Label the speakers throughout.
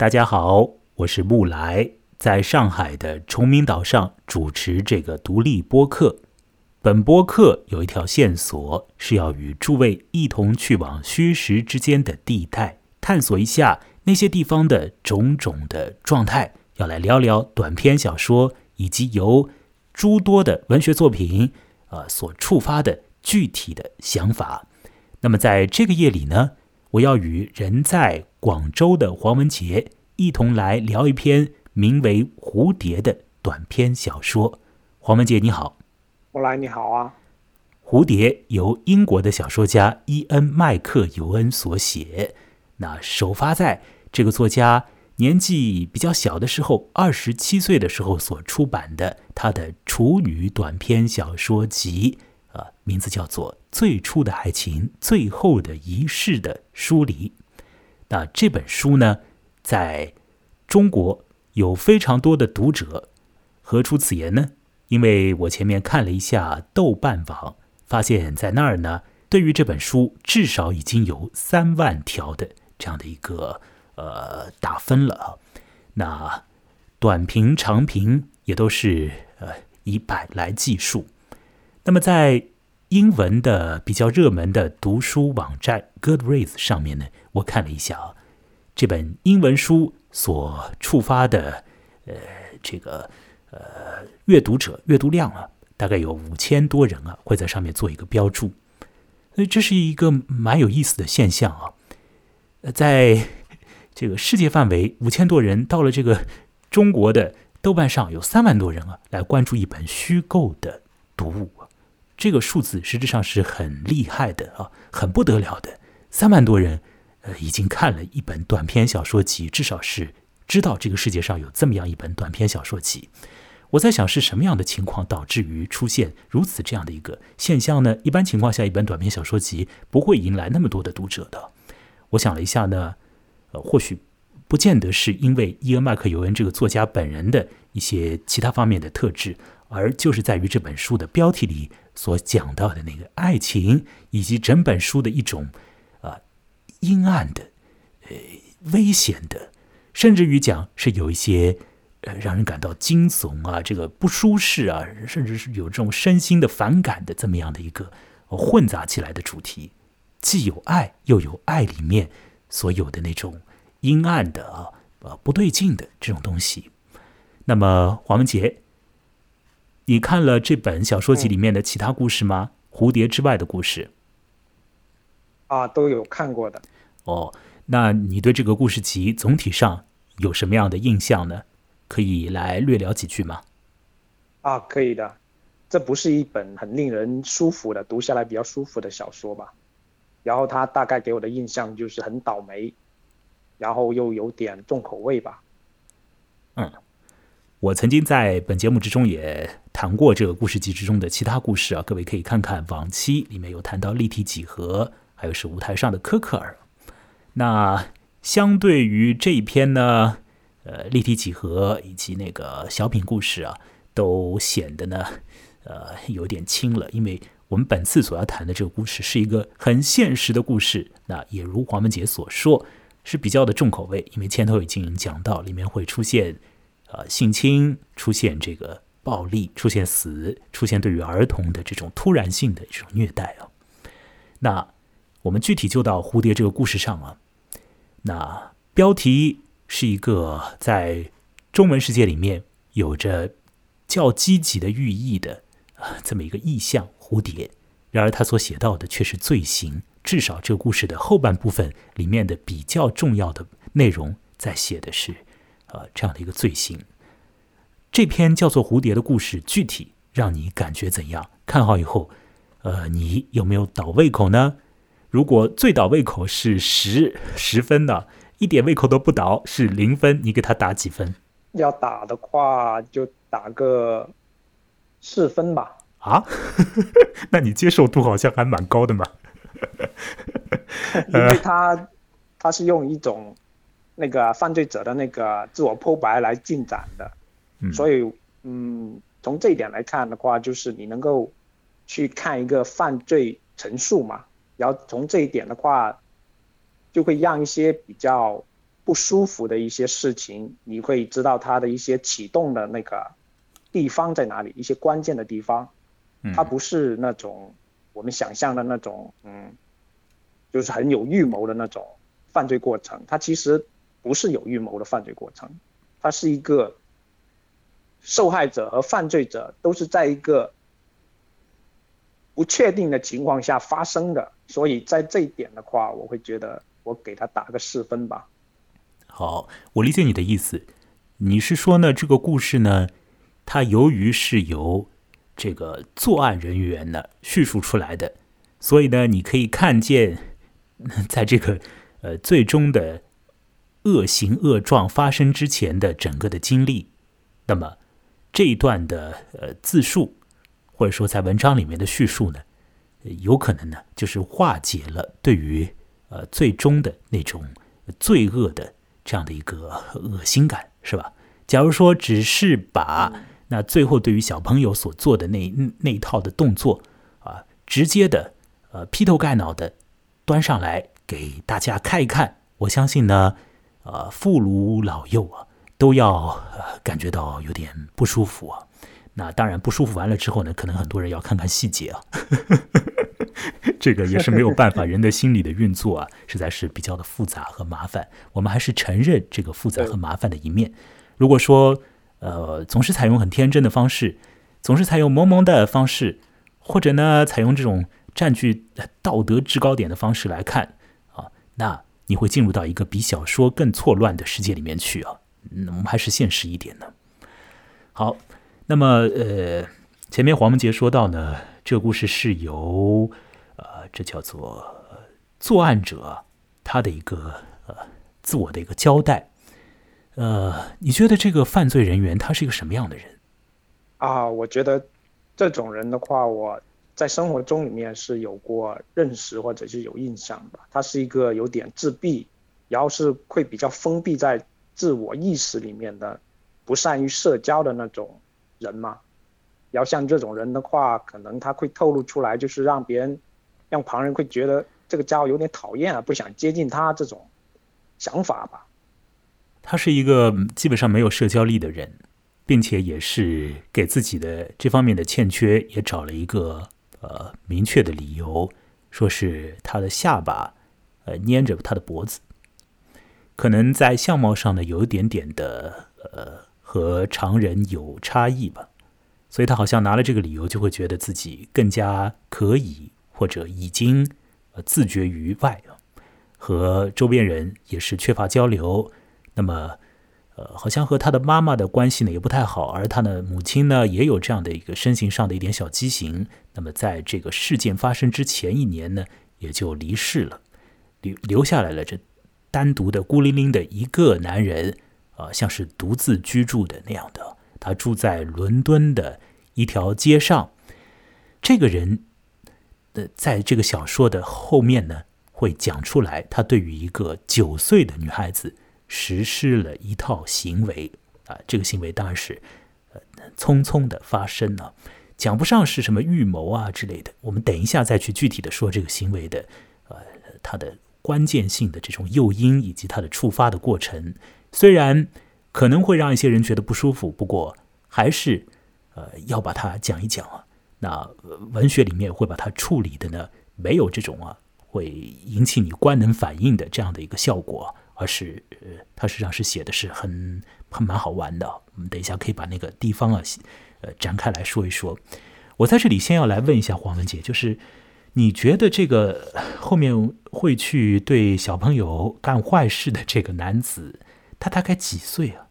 Speaker 1: 大家好，我是木来，在上海的崇明岛上主持这个独立播客。本播客有一条线索，是要与诸位一同去往虚实之间的地带，探索一下那些地方的种种的状态。要来聊聊短篇小说，以及由诸多的文学作品，呃，所触发的具体的想法。那么在这个夜里呢，我要与人在广州的黄文杰一同来聊一篇名为《蝴蝶》的短篇小说。黄文杰，你好。
Speaker 2: 我来，你好啊。
Speaker 1: 《蝴蝶》由英国的小说家伊恩·麦克尤恩所写，那首发在这个作家。年纪比较小的时候，二十七岁的时候所出版的他的处女短篇小说集，啊，名字叫做《最初的爱情，最后的仪式》的书里。那这本书呢，在中国有非常多的读者。何出此言呢？因为我前面看了一下豆瓣网，发现在那儿呢，对于这本书至少已经有三万条的这样的一个。呃，打分了啊。那短评、长评也都是呃以百来计数。那么在英文的比较热门的读书网站 Goodreads 上面呢，我看了一下啊，这本英文书所触发的呃这个呃阅读者阅读量啊，大概有五千多人啊，会在上面做一个标注。所以这是一个蛮有意思的现象啊。在这个世界范围五千多人，到了这个中国的豆瓣上有三万多人啊，来关注一本虚构的读物，这个数字实质上是很厉害的啊，很不得了的。三万多人，呃，已经看了一本短篇小说集，至少是知道这个世界上有这么样一本短篇小说集。我在想是什么样的情况导致于出现如此这样的一个现象呢？一般情况下，一本短篇小说集不会迎来那么多的读者的。我想了一下呢。呃，或许不见得是因为伊恩·麦克尤恩这个作家本人的一些其他方面的特质，而就是在于这本书的标题里所讲到的那个爱情，以及整本书的一种啊阴暗的、呃危险的，甚至于讲是有一些呃让人感到惊悚啊、这个不舒适啊，甚至是有这种身心的反感的这么样的一个混杂起来的主题，既有爱，又有爱里面。所有的那种阴暗的啊，呃，不对劲的这种东西。那么，黄文杰，你看了这本小说集里面的其他故事吗？蝴蝶之外的故事？
Speaker 2: 啊，都有看过的。
Speaker 1: 哦，那你对这个故事集总体上有什么样的印象呢？可以来略聊几句吗？
Speaker 2: 啊，可以的。这不是一本很令人舒服的，读下来比较舒服的小说吧？然后他大概给我的印象就是很倒霉，然后又有点重口味吧。
Speaker 1: 嗯，我曾经在本节目之中也谈过这个故事集之中的其他故事啊，各位可以看看往期里面有谈到立体几何，还有是舞台上的科克尔。那相对于这一篇呢，呃，立体几何以及那个小品故事啊，都显得呢，呃，有点轻了，因为。我们本次所要谈的这个故事是一个很现实的故事，那也如黄文杰所说，是比较的重口味，因为前头已经讲到，里面会出现，呃，性侵，出现这个暴力，出现死，出现对于儿童的这种突然性的这种虐待啊。那我们具体就到蝴蝶这个故事上啊，那标题是一个在中文世界里面有着较积极的寓意的啊这么一个意象。蝴蝶，然而他所写到的却是罪行。至少这个故事的后半部分里面的比较重要的内容，在写的是，呃，这样的一个罪行。这篇叫做《蝴蝶》的故事，具体让你感觉怎样？看好以后，呃，你有没有倒胃口呢？如果最倒胃口是十十分的，一点胃口都不倒是零分，你给他打几分？
Speaker 2: 要打的话，就打个四分吧。
Speaker 1: 啊，那你接受度好像还蛮高的嘛。
Speaker 2: 因为他他是用一种那个犯罪者的那个自我剖白来进展的，所以嗯，从这一点来看的话，就是你能够去看一个犯罪陈述嘛，然后从这一点的话，就会让一些比较不舒服的一些事情，你会知道它的一些启动的那个地方在哪里，一些关键的地方。它不是那种我们想象的那种，嗯，就是很有预谋的那种犯罪过程。它其实不是有预谋的犯罪过程，他是一个受害者和犯罪者都是在一个不确定的情况下发生的。所以在这一点的话，我会觉得我给他打个四分吧。
Speaker 1: 好，我理解你的意思。你是说呢？这个故事呢，它由于是由这个作案人员呢叙述出来的，所以呢，你可以看见，在这个呃最终的恶行恶状发生之前的整个的经历。那么这一段的呃自述，或者说在文章里面的叙述呢，有可能呢就是化解了对于呃最终的那种罪恶的。这样的一个恶心感是吧？假如说只是把那最后对于小朋友所做的那那一套的动作啊，直接的呃劈头盖脑的端上来给大家看一看，我相信呢，呃父孺老幼啊都要感觉到有点不舒服啊。那当然不舒服完了之后呢，可能很多人要看看细节啊。这个也是没有办法，人的心理的运作啊，实在是比较的复杂和麻烦。我们还是承认这个复杂和麻烦的一面。如果说，呃，总是采用很天真的方式，总是采用萌萌的方式，或者呢，采用这种占据道德制高点的方式来看啊，那你会进入到一个比小说更错乱的世界里面去啊。嗯，我们还是现实一点的。好，那么呃，前面黄文杰说到呢。这故事是由，呃，这叫做作案者他的一个呃自我的一个交代。呃，你觉得这个犯罪人员他是一个什么样的人？
Speaker 2: 啊，我觉得这种人的话，我在生活中里面是有过认识或者是有印象吧。他是一个有点自闭，然后是会比较封闭在自我意识里面的，不善于社交的那种人嘛。然后像这种人的话，可能他会透露出来，就是让别人，让旁人会觉得这个家伙有点讨厌啊，不想接近他这种想法吧。
Speaker 1: 他是一个基本上没有社交力的人，并且也是给自己的这方面的欠缺也找了一个呃明确的理由，说是他的下巴呃粘着他的脖子，可能在相貌上呢有一点点的呃和常人有差异吧。所以他好像拿了这个理由，就会觉得自己更加可以，或者已经呃自绝于外了，和周边人也是缺乏交流。那么，呃，好像和他的妈妈的关系呢也不太好，而他的母亲呢也有这样的一个身形上的一点小畸形。那么，在这个事件发生之前一年呢，也就离世了，留留下来了这单独的孤零零的一个男人，啊，像是独自居住的那样的。他住在伦敦的一条街上。这个人，呃，在这个小说的后面呢，会讲出来，他对于一个九岁的女孩子实施了一套行为啊。这个行为当然是呃匆匆的发生了，讲不上是什么预谋啊之类的。我们等一下再去具体的说这个行为的呃它的关键性的这种诱因以及它的触发的过程，虽然。可能会让一些人觉得不舒服，不过还是，呃，要把它讲一讲啊。那文学里面会把它处理的呢，没有这种啊会引起你官能反应的这样的一个效果，而是呃，它实际上是写的是很很蛮好玩的。我们等一下可以把那个地方啊，呃，展开来说一说。我在这里先要来问一下黄文杰，就是你觉得这个后面会去对小朋友干坏事的这个男子？他大概几岁啊？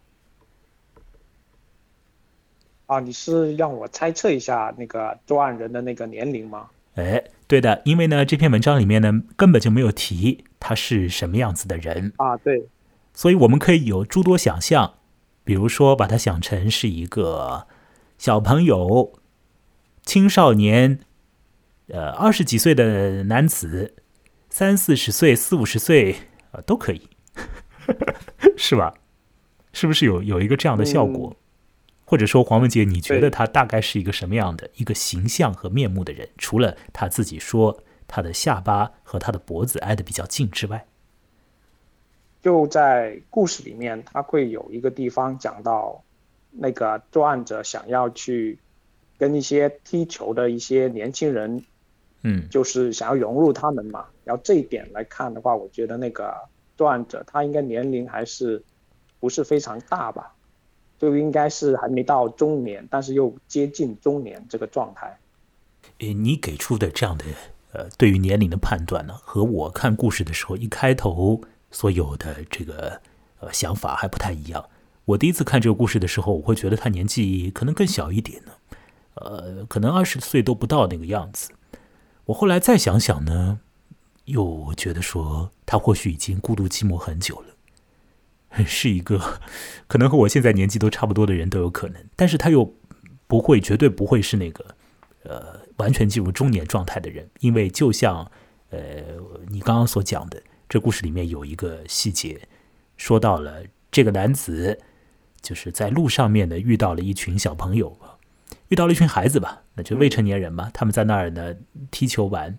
Speaker 2: 啊，你是让我猜测一下那个作案人的那个年龄吗？
Speaker 1: 哎，对的，因为呢，这篇文章里面呢根本就没有提他是什么样子的人
Speaker 2: 啊，对，
Speaker 1: 所以我们可以有诸多想象，比如说把他想成是一个小朋友、青少年，呃，二十几岁的男子，三四十岁、四五十岁啊，都可以。是吧？是不是有有一个这样的效果？或者说，黄文杰，你觉得他大概是一个什么样的一个形象和面目的人？除了他自己说他的下巴和他的脖子挨得比较近之外，
Speaker 2: 就在故事里面，他会有一个地方讲到，那个作案者想要去跟一些踢球的一些年轻人，
Speaker 1: 嗯，
Speaker 2: 就是想要融入他们嘛。然后这一点来看的话，我觉得那个作案者他应该年龄还是不是非常大吧，就应该是还没到中年，但是又接近中年这个状态。
Speaker 1: 诶，你给出的这样的呃，对于年龄的判断呢，和我看故事的时候一开头。所有的这个呃想法还不太一样。我第一次看这个故事的时候，我会觉得他年纪可能更小一点呢，呃，可能二十岁都不到那个样子。我后来再想想呢，又觉得说他或许已经孤独寂寞很久了，是一个可能和我现在年纪都差不多的人都有可能，但是他又不会，绝对不会是那个呃完全进入中年状态的人，因为就像呃你刚刚所讲的。这故事里面有一个细节，说到了这个男子就是在路上面呢遇到了一群小朋友，遇到了一群孩子吧，那就未成年人嘛，他们在那儿呢踢球玩，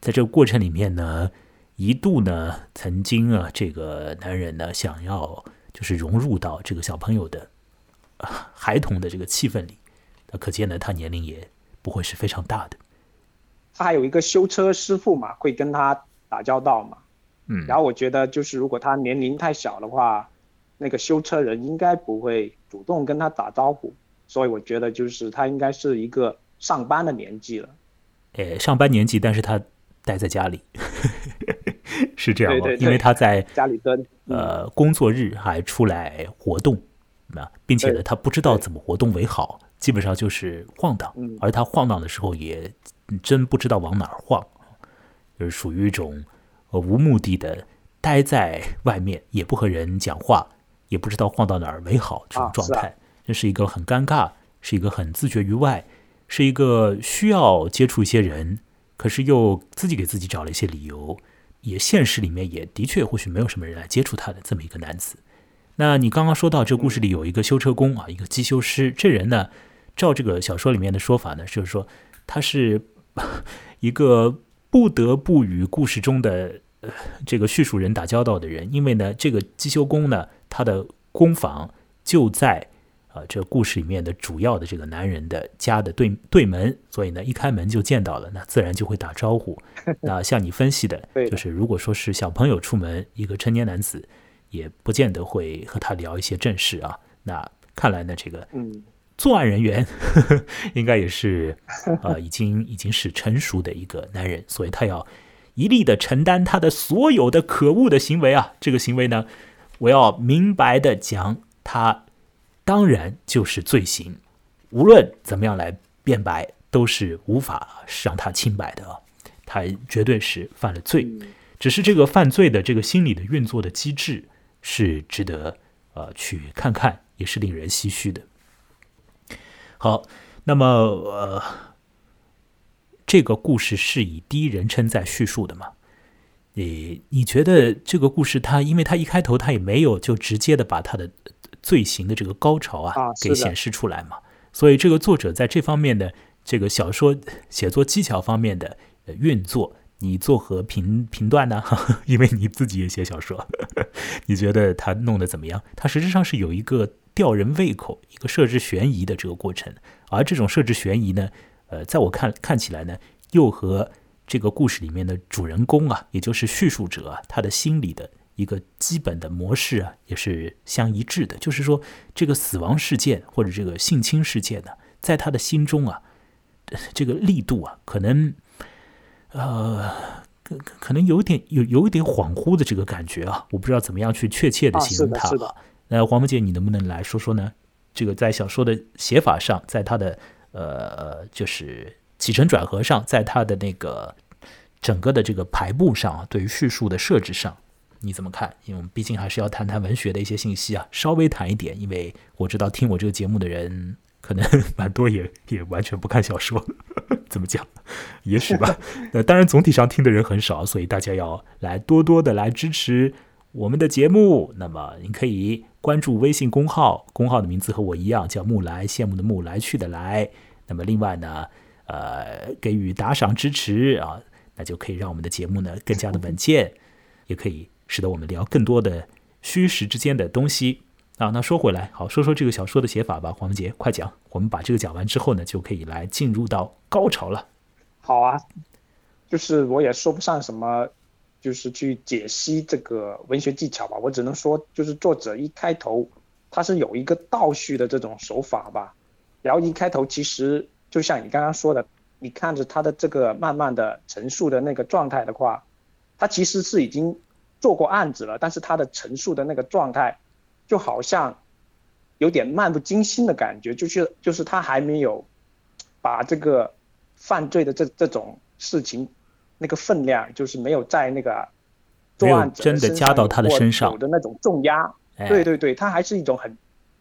Speaker 1: 在这个过程里面呢，一度呢曾经啊这个男人呢想要就是融入到这个小朋友的孩童的这个气氛里，那可见呢他年龄也不会是非常大的。
Speaker 2: 他还有一个修车师傅嘛，会跟他打交道嘛。
Speaker 1: 嗯，
Speaker 2: 然后我觉得就是如果他年龄太小的话，那个修车人应该不会主动跟他打招呼，所以我觉得就是他应该是一个上班的年纪了。
Speaker 1: 哎，上班年纪，但是他待在家里，是这样吗？因为他在
Speaker 2: 家里蹲，
Speaker 1: 呃，工作日还出来活动，那并且呢，他不知道怎么活动为好，基本上就是晃荡，而他晃荡的时候也真不知道往哪儿晃，就是属于一种。呃，无目的的待在外面，也不和人讲话，也不知道晃到哪儿为好，这种状态，这是一个很尴尬，是一个很自觉于外，是一个需要接触一些人，可是又自己给自己找了一些理由，也现实里面也的确或许没有什么人来接触他的这么一个男子。那你刚刚说到这故事里有一个修车工啊，一个机修师，这人呢，照这个小说里面的说法呢，就是说他是 一个。不得不与故事中的这个叙述人打交道的人，因为呢，这个机修工呢，他的工坊就在啊这故事里面的主要的这个男人的家的对对门，所以呢，一开门就见到了，那自然就会打招呼。那像你分析的，就是如果说是小朋友出门，一个成年男子也不见得会和他聊一些正事啊。那看来呢，这个
Speaker 2: 嗯。
Speaker 1: 作案人员 应该也是，呃，已经已经是成熟的一个男人，所以他要一力的承担他的所有的可恶的行为啊！这个行为呢，我要明白的讲，他当然就是罪行，无论怎么样来辩白，都是无法让他清白的，他绝对是犯了罪。只是这个犯罪的这个心理的运作的机制是值得呃去看看，也是令人唏嘘的。好，那么呃，这个故事是以第一人称在叙述的吗？你你觉得这个故事，它因为它一开头它也没有就直接的把他的罪行的这个高潮啊给显示出来嘛，所以这个作者在这方面的这个小说写作技巧方面的运作，你作何评评断呢？因为你自己也写小说，你觉得他弄得怎么样？他实质上是有一个。吊人胃口，一个设置悬疑的这个过程，而这种设置悬疑呢，呃，在我看看起来呢，又和这个故事里面的主人公啊，也就是叙述者啊，他的心理的一个基本的模式啊，也是相一致的。就是说，这个死亡事件或者这个性侵事件呢，在他的心中啊，这个力度啊，可能，呃，可可能有点有有一点恍惚的这个感觉啊，我不知道怎么样去确切的形容它。那黄木姐，你能不能来说说呢？这个在小说的写法上，在他的呃，就是起承转合上，在他的那个整个的这个排布上，对于叙述的设置上，你怎么看？因为我们毕竟还是要谈谈文学的一些信息啊，稍微谈一点，因为我知道听我这个节目的人可能 蛮多，也也完全不看小说，怎么讲？也许吧。那当然，总体上听的人很少，所以大家要来多多的来支持我们的节目。那么您可以。关注微信公号，公号的名字和我一样，叫木来，羡慕的木，来去的来。那么另外呢，呃，给予打赏支持啊，那就可以让我们的节目呢更加的稳健，也可以使得我们聊更多的虚实之间的东西啊。那说回来，好说说这个小说的写法吧，黄文杰，快讲。我们把这个讲完之后呢，就可以来进入到高潮了。
Speaker 2: 好啊，就是我也说不上什么，就是去解析这个文学技巧吧。我只能说，就是作者一开头他是有一个倒叙的这种手法吧。然后一开头其实就像你刚刚说的，你看着他的这个慢慢的陈述的那个状态的话，他其实是已经做过案子了，但是他的陈述的那个状态，就好像有点漫不经心的感觉，就是就是他还没有把这个犯罪的这这种事情那个分量，就是没有在那个作案者
Speaker 1: 真的加到他的身上。
Speaker 2: 有的那种重压，对对对，他还是一种很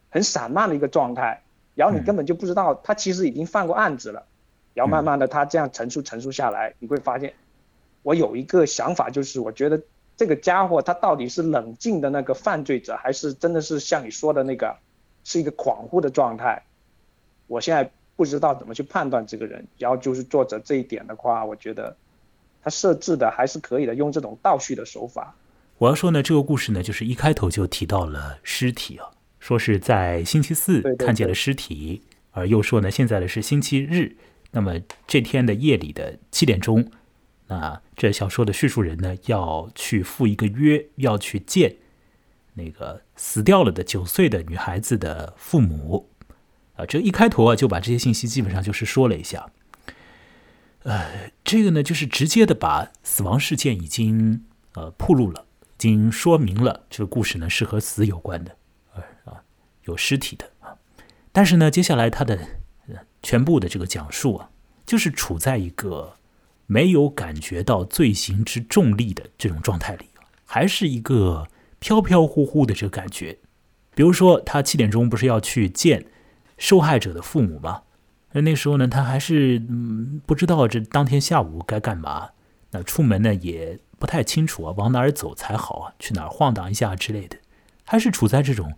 Speaker 2: 很散漫的一个状态。然后你根本就不知道他其实已经犯过案子了，然后慢慢的他这样陈述陈述下来，你会发现，我有一个想法，就是我觉得这个家伙他到底是冷静的那个犯罪者，还是真的是像你说的那个是一个恍惚的状态？我现在不知道怎么去判断这个人。然后就是作者这一点的话，我觉得他设置的还是可以的，用这种倒叙的手法。
Speaker 1: 我要说呢，这个故事呢，就是一开头就提到了尸体啊。说是在星期四看见了尸体，而又说呢，现在的是星期日。那么这天的夜里的七点钟，那这小说的叙述人呢，要去赴一个约，要去见那个死掉了的九岁的女孩子的父母。啊，这一开头啊，就把这些信息基本上就是说了一下。呃，这个呢，就是直接的把死亡事件已经呃铺露了，已经说明了这个故事呢是和死有关的。有尸体的啊，但是呢，接下来他的全部的这个讲述啊，就是处在一个没有感觉到罪行之重力的这种状态里，还是一个飘飘忽忽的这个感觉。比如说，他七点钟不是要去见受害者的父母吗？那那时候呢，他还是嗯不知道这当天下午该干嘛。那出门呢也不太清楚啊，往哪儿走才好啊？去哪儿晃荡一下之类的，还是处在这种。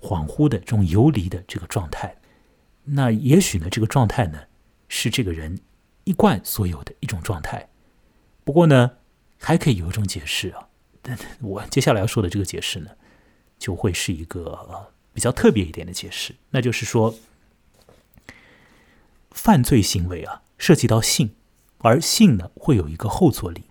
Speaker 1: 恍惚的这种游离的这个状态，那也许呢，这个状态呢是这个人一贯所有的一种状态。不过呢，还可以有一种解释啊，我接下来要说的这个解释呢，就会是一个比较特别一点的解释，那就是说，犯罪行为啊涉及到性，而性呢会有一个后坐力。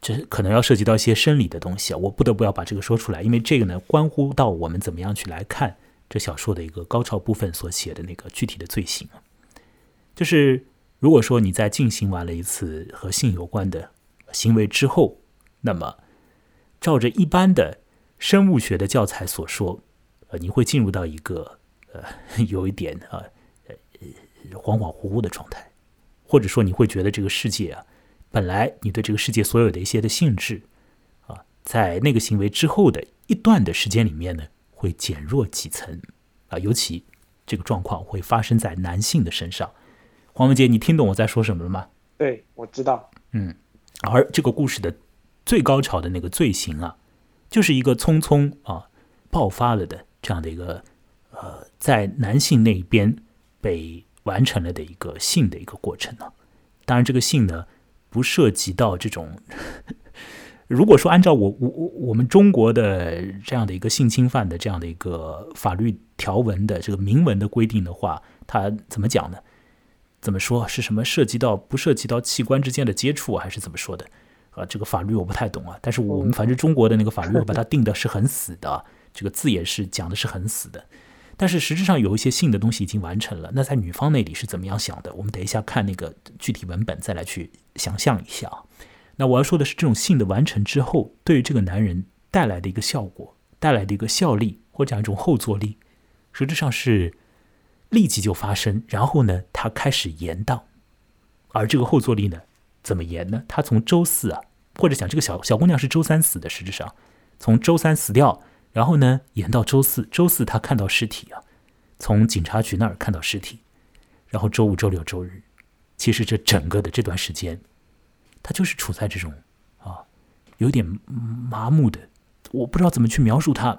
Speaker 1: 这可能要涉及到一些生理的东西啊，我不得不要把这个说出来，因为这个呢关乎到我们怎么样去来看这小说的一个高潮部分所写的那个具体的罪行啊。就是如果说你在进行完了一次和性有关的行为之后，那么照着一般的生物学的教材所说，呃，你会进入到一个呃 有一点啊呃恍恍惚惚的状态，或者说你会觉得这个世界啊。本来你对这个世界所有的一些的性质，啊，在那个行为之后的一段的时间里面呢，会减弱几层，啊，尤其这个状况会发生在男性的身上。黄文杰，你听懂我在说什么了吗？
Speaker 2: 对，我知道。
Speaker 1: 嗯，而这个故事的最高潮的那个罪行啊，就是一个匆匆啊爆发了的这样的一个呃，在男性那一边被完成了的一个性的一个过程呢。当然，这个性呢。不涉及到这种，如果说按照我我我我们中国的这样的一个性侵犯的这样的一个法律条文的这个明文的规定的话，它怎么讲呢？怎么说是什么涉及到不涉及到器官之间的接触，还是怎么说的？啊，这个法律我不太懂啊。但是我们反正中国的那个法律把它 定的是很死的，这个字也是讲的是很死的。但是实质上有一些性的东西已经完成了，那在女方那里是怎么样想的？我们等一下看那个具体文本再来去想象一下。那我要说的是，这种性的完成之后，对于这个男人带来的一个效果，带来的一个效力或者一种后坐力，实质上是立即就发生，然后呢，他开始延宕。而这个后坐力呢，怎么延呢？他从周四啊，或者讲这个小小姑娘是周三死的，实质上从周三死掉。然后呢，延到周四，周四他看到尸体啊，从警察局那儿看到尸体，然后周五、周六、周日，其实这整个的这段时间，他就是处在这种啊，有点麻木的，我不知道怎么去描述他。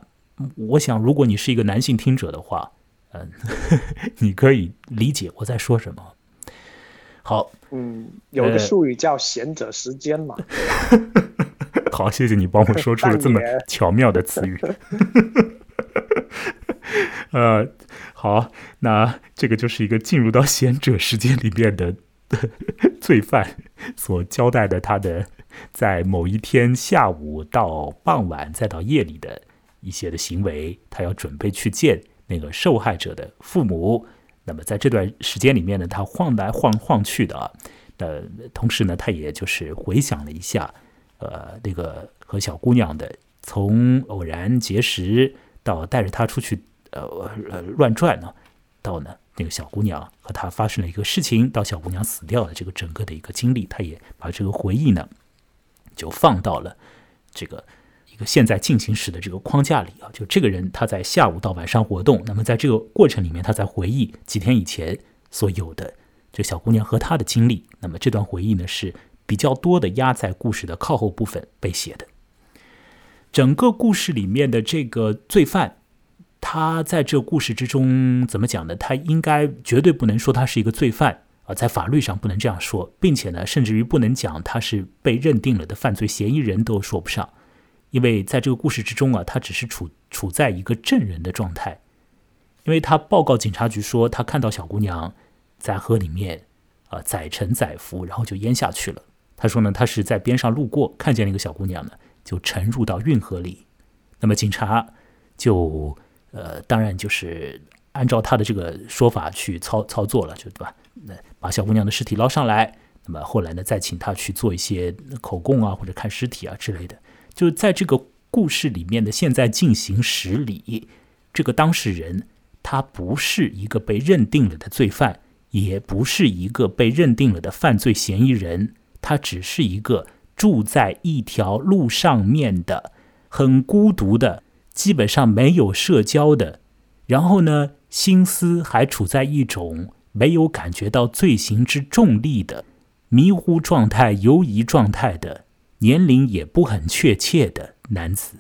Speaker 1: 我想，如果你是一个男性听者的话，嗯，你可以理解我在说什么。好，
Speaker 2: 嗯，有个术语叫“贤者时间”嘛。
Speaker 1: 好，谢谢你帮我说出了这么 巧妙的词语。呃，好，那这个就是一个进入到贤者时间里面的罪犯所交代的他的在某一天下午到傍晚再到夜里的一些的行为，他要准备去见那个受害者的父母。那么在这段时间里面呢，他晃来晃晃去的，呃，同时呢，他也就是回想了一下，呃，那个和小姑娘的从偶然结识到带着她出去。呃呃，乱转呢，到呢那个小姑娘和他发生了一个事情，到小姑娘死掉的这个整个的一个经历，他也把这个回忆呢，就放到了这个一个现在进行时的这个框架里啊。就这个人他在下午到晚上活动，那么在这个过程里面，他在回忆几天以前所有的这小姑娘和他的经历。那么这段回忆呢是比较多的压在故事的靠后部分被写的。整个故事里面的这个罪犯。他在这故事之中怎么讲呢？他应该绝对不能说他是一个罪犯啊，在法律上不能这样说，并且呢，甚至于不能讲他是被认定了的犯罪嫌疑人，都说不上，因为在这个故事之中啊，他只是处处在一个证人的状态，因为他报告警察局说他看到小姑娘在河里面啊载沉载浮，然后就淹下去了。他说呢，他是在边上路过，看见那个小姑娘呢就沉入到运河里，那么警察就。呃，当然就是按照他的这个说法去操操作了，就对吧？那把小姑娘的尸体捞上来，那么后来呢，再请他去做一些口供啊，或者看尸体啊之类的。就在这个故事里面的现在进行时里，这个当事人他不是一个被认定了的罪犯，也不是一个被认定了的犯罪嫌疑人，他只是一个住在一条路上面的很孤独的。基本上没有社交的，然后呢，心思还处在一种没有感觉到罪行之重力的迷糊状态、游移状态的，年龄也不很确切的男子。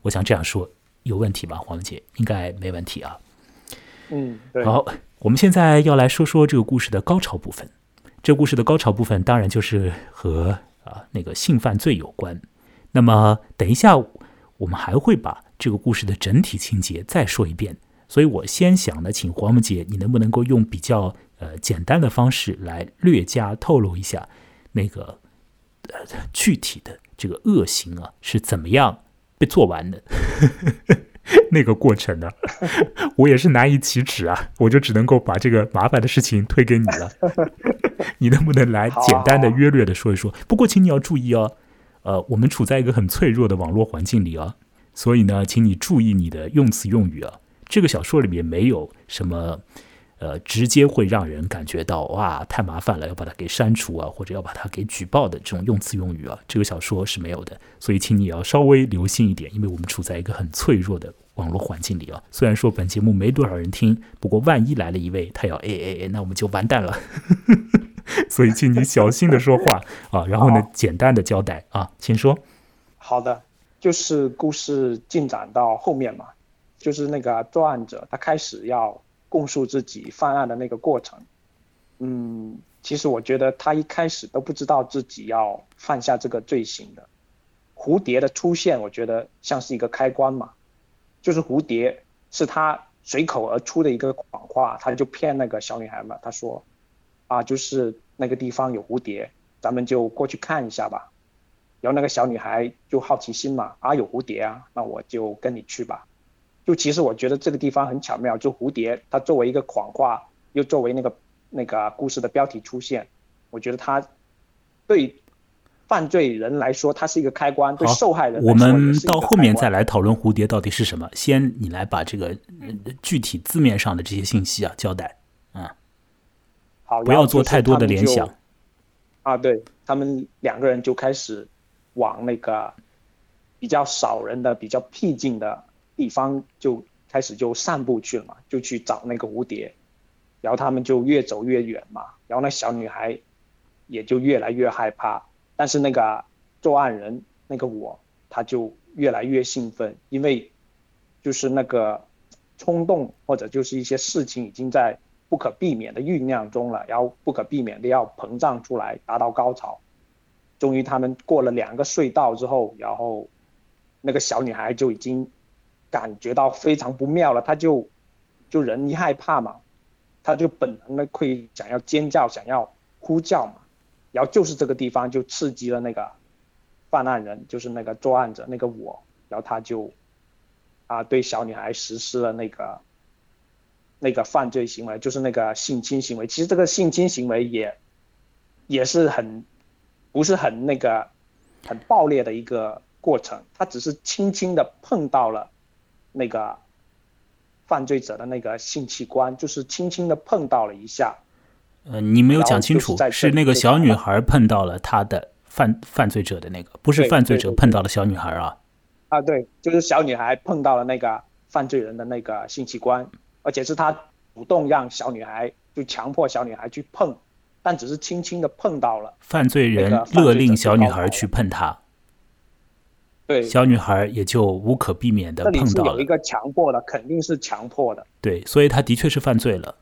Speaker 1: 我想这样说有问题吧，黄文杰应该没问题啊。
Speaker 2: 嗯，
Speaker 1: 好，我们现在要来说说这个故事的高潮部分。这故事的高潮部分当然就是和啊那个性犯罪有关。那么等一下我们还会把。这个故事的整体情节再说一遍，所以我先想呢，请黄文杰，你能不能够用比较呃简单的方式来略加透露一下那个具体的这个恶行啊是怎么样被做完的 那个过程呢？我也是难以启齿啊，我就只能够把这个麻烦的事情推给你了。你能不能来简单的约略的说一说？不过请你要注意哦，呃，我们处在一个很脆弱的网络环境里啊。所以呢，请你注意你的用词用语啊。这个小说里面没有什么，呃，直接会让人感觉到哇太麻烦了，要把它给删除啊，或者要把它给举报的这种用词用语啊。这个小说是没有的，所以请你要稍微留心一点，因为我们处在一个很脆弱的网络环境里啊。虽然说本节目没多少人听，不过万一来了一位他要哎哎哎，那我们就完蛋了。所以请你小心的说话啊，然后呢，简单的交代啊，请说。
Speaker 2: 好的。就是故事进展到后面嘛，就是那个作案者他开始要供述自己犯案的那个过程。嗯，其实我觉得他一开始都不知道自己要犯下这个罪行的。蝴蝶的出现，我觉得像是一个开关嘛，就是蝴蝶是他随口而出的一个谎话，他就骗那个小女孩嘛，他说啊，就是那个地方有蝴蝶，咱们就过去看一下吧。然后那个小女孩就好奇心嘛，啊有蝴蝶啊，那我就跟你去吧。就其实我觉得这个地方很巧妙，就蝴蝶它作为一个谎话，又作为那个那个故事的标题出现，我觉得它对犯罪人来说它是一个开关，对受害人
Speaker 1: 我们到后面再来讨论蝴蝶到底是什么。先你来把这个具体字面上的这些信息啊交代，啊，
Speaker 2: 好，
Speaker 1: 不要做太多的联想。
Speaker 2: 啊，对他们两个人就开始。往那个比较少人的、比较僻静的地方就开始就散步去了嘛，就去找那个蝴蝶，然后他们就越走越远嘛，然后那小女孩也就越来越害怕，但是那个作案人那个我他就越来越兴奋，因为就是那个冲动或者就是一些事情已经在不可避免的酝酿中了，然后不可避免的要膨胀出来，达到高潮。终于他们过了两个隧道之后，然后那个小女孩就已经感觉到非常不妙了，他就就人一害怕嘛，他就本能的会想要尖叫，想要呼叫嘛，然后就是这个地方就刺激了那个犯案人，就是那个作案者那个我，然后他就啊对小女孩实施了那个。那个犯罪行为就是那个性侵行为，其实这个性侵行为也也是很不是很那个很暴烈的一个过程，他只是轻轻的碰到了那个犯罪者的那个性器官，就是轻轻的碰到了一下。
Speaker 1: 呃，你没有讲清楚，是那个小女孩碰到了他的犯犯罪者的那个，不是犯罪者碰到了小女孩啊？
Speaker 2: 啊，对，就是小女孩碰到了那个犯罪人的那个性器官。而且是他主动让小女孩，就强迫小女孩去碰，但只是轻轻的碰到了。
Speaker 1: 犯罪人勒令小女孩去碰他，
Speaker 2: 对，
Speaker 1: 小女孩也就无可避免的碰到了。
Speaker 2: 有一个强迫的，肯定是强迫的。
Speaker 1: 对，所以他的确是犯罪了。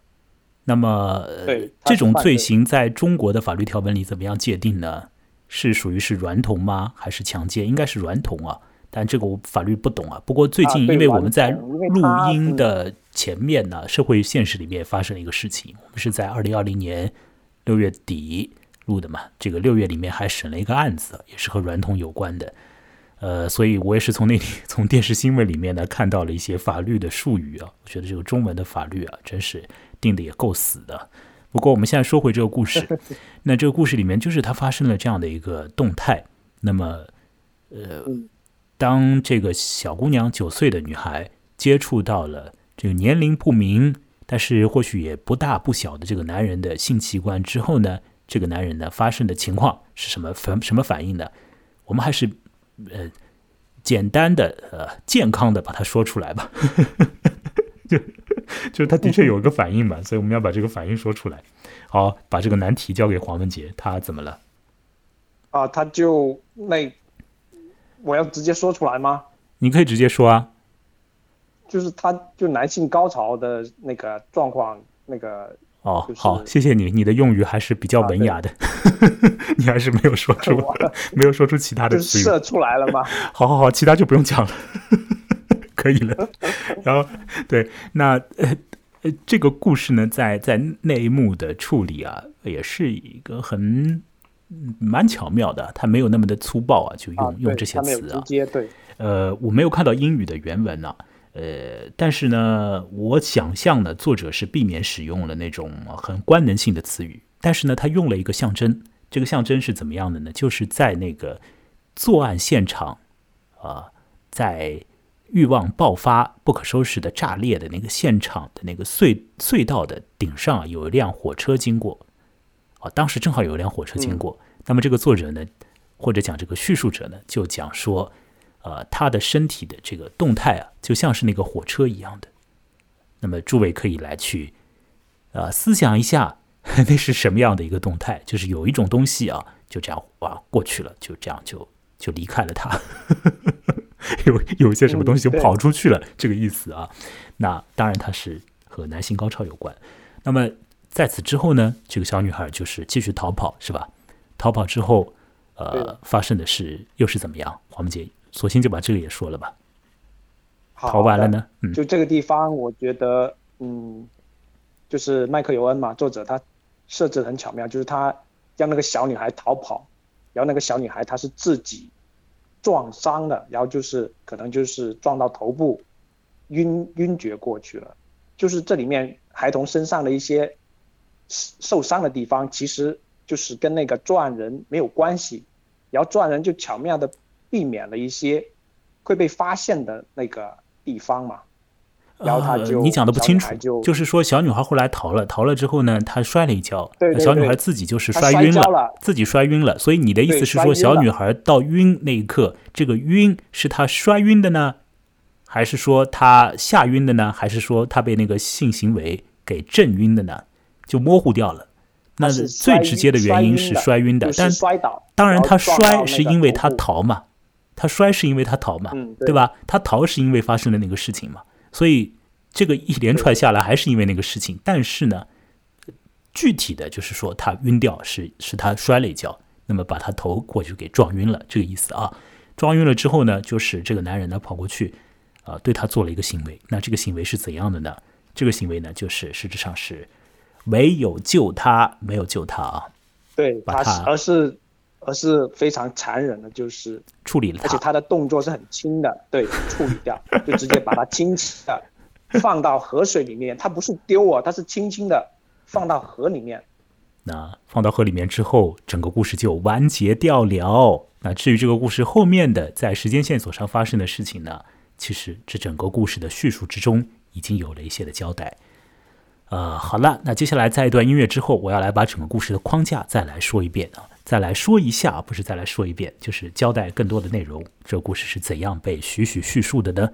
Speaker 1: 那么，
Speaker 2: 对
Speaker 1: 这种罪行在中国的法律条文里怎么样界定呢？是属于是软童吗？还是强奸？应该是软童啊。但这个我法律不懂啊。不过最近，因为我们在录音的前面呢，社会现实里面发生了一个事情。我们是在二零二零年六月底录的嘛。这个六月里面还审了一个案子，也是和软童有关的。呃，所以我也是从那里 从电视新闻里面呢看到了一些法律的术语啊。我觉得这个中文的法律啊，真是定的也够死的。不过我们现在说回这个故事，那这个故事里面就是它发生了这样的一个动态。那么，呃。当这个小姑娘九岁的女孩接触到了这个年龄不明，但是或许也不大不小的这个男人的性器官之后呢，这个男人呢发生的情况是什么反什么反应呢？我们还是呃简单的呃健康的把它说出来吧。就就是他的确有一个反应嘛，所以我们要把这个反应说出来。好，把这个难题交给黄文杰，他怎么了？
Speaker 2: 啊，他就那。我要直接说出来吗？
Speaker 1: 你可以直接说啊。
Speaker 2: 就是他，就男性高潮的那个状况，那个
Speaker 1: 哦，好，谢谢你，你的用语还是比较文雅的，你还是没有说出，没有说出其他的词语，
Speaker 2: 射出来了吗？
Speaker 1: 好好好，其他就不用讲了，可以了。然后，对，那呃呃，这个故事呢，在在内幕的处理啊，也是一个很。蛮巧妙的，它没有那么的粗暴啊，就用用这些词
Speaker 2: 啊。对，
Speaker 1: 呃，我没有看到英语的原文呢，呃，但是呢，我想象呢，作者是避免使用了那种很官能性的词语，但是呢，他用了一个象征，这个象征是怎么样的呢？就是在那个作案现场啊，在欲望爆发、不可收拾的炸裂的那个现场的那个隧隧道的顶上，有一辆火车经过。啊，当时正好有一辆火车经过，那么这个作者呢，或者讲这个叙述者呢，就讲说，呃，他的身体的这个动态啊，就像是那个火车一样的。那么诸位可以来去，呃，思想一下，那是什么样的一个动态？就是有一种东西啊，就这样哇过去了，就这样就就离开了他，有有一些什么东西就跑出去了，这个意思啊。那当然它是和男性高潮有关。那么。在此之后呢，这个小女孩就是继续逃跑，是吧？逃跑之后，呃，发生的事又是怎么样？黄姐，索性就把这个也说了吧。逃完了呢，
Speaker 2: 嗯，就这个地方，我觉得，嗯，就是麦克尤恩嘛，作者他设置很巧妙，就是他让那个小女孩逃跑，然后那个小女孩她是自己撞伤的，然后就是可能就是撞到头部，晕晕厥过去了。就是这里面孩童身上的一些。受伤的地方其实就是跟那个作案人没有关系，然后作案人就巧妙的避免了一些会被发现的那个地方嘛，然后他就
Speaker 1: 你讲的不清楚，就是说小女孩后来逃了，逃了之后呢，她摔了一跤，小女孩自己就是摔晕了，自己摔晕了，所以你的意思是说小女孩到晕那一刻，这个晕是她摔晕的呢，还是说她吓晕的呢，还是说她被那个性行为给震晕的呢？就模糊掉了，那最直接的原因是摔晕的，但摔倒当然她摔是因为她逃嘛，他摔是因为他逃嘛，对吧？他逃是因为发生了那个事情嘛，所以这个一连串下来还是因为那个事情。但是呢，具体的就是说他晕掉是是他摔了一跤，那么把他头过去给撞晕了，这个意思啊。撞晕了之后呢，就是这个男人呢跑过去，啊，对他做了一个行为。那这个行为是怎样的呢？这个行为呢，就是实质上是没有救他，没有救他啊。
Speaker 2: 对，
Speaker 1: 把他
Speaker 2: 而是而是非常残忍的，就是
Speaker 1: 处理了，
Speaker 2: 而且他的动作是很轻的，对，处理掉，就直接把它轻轻的放到河水里面。他不是丢啊，他是轻轻的放到河里面。
Speaker 1: 那放到河里面之后，整个故事就完结掉了。那至于这个故事后面的在时间线索上发生的事情呢？其实这整个故事的叙述之中已经有了一些的交代。呃，好了，那接下来在一段音乐之后，我要来把整个故事的框架再来说一遍啊，再来说一下，不是再来说一遍，就是交代更多的内容。这个故事是怎样被徐徐叙述的呢？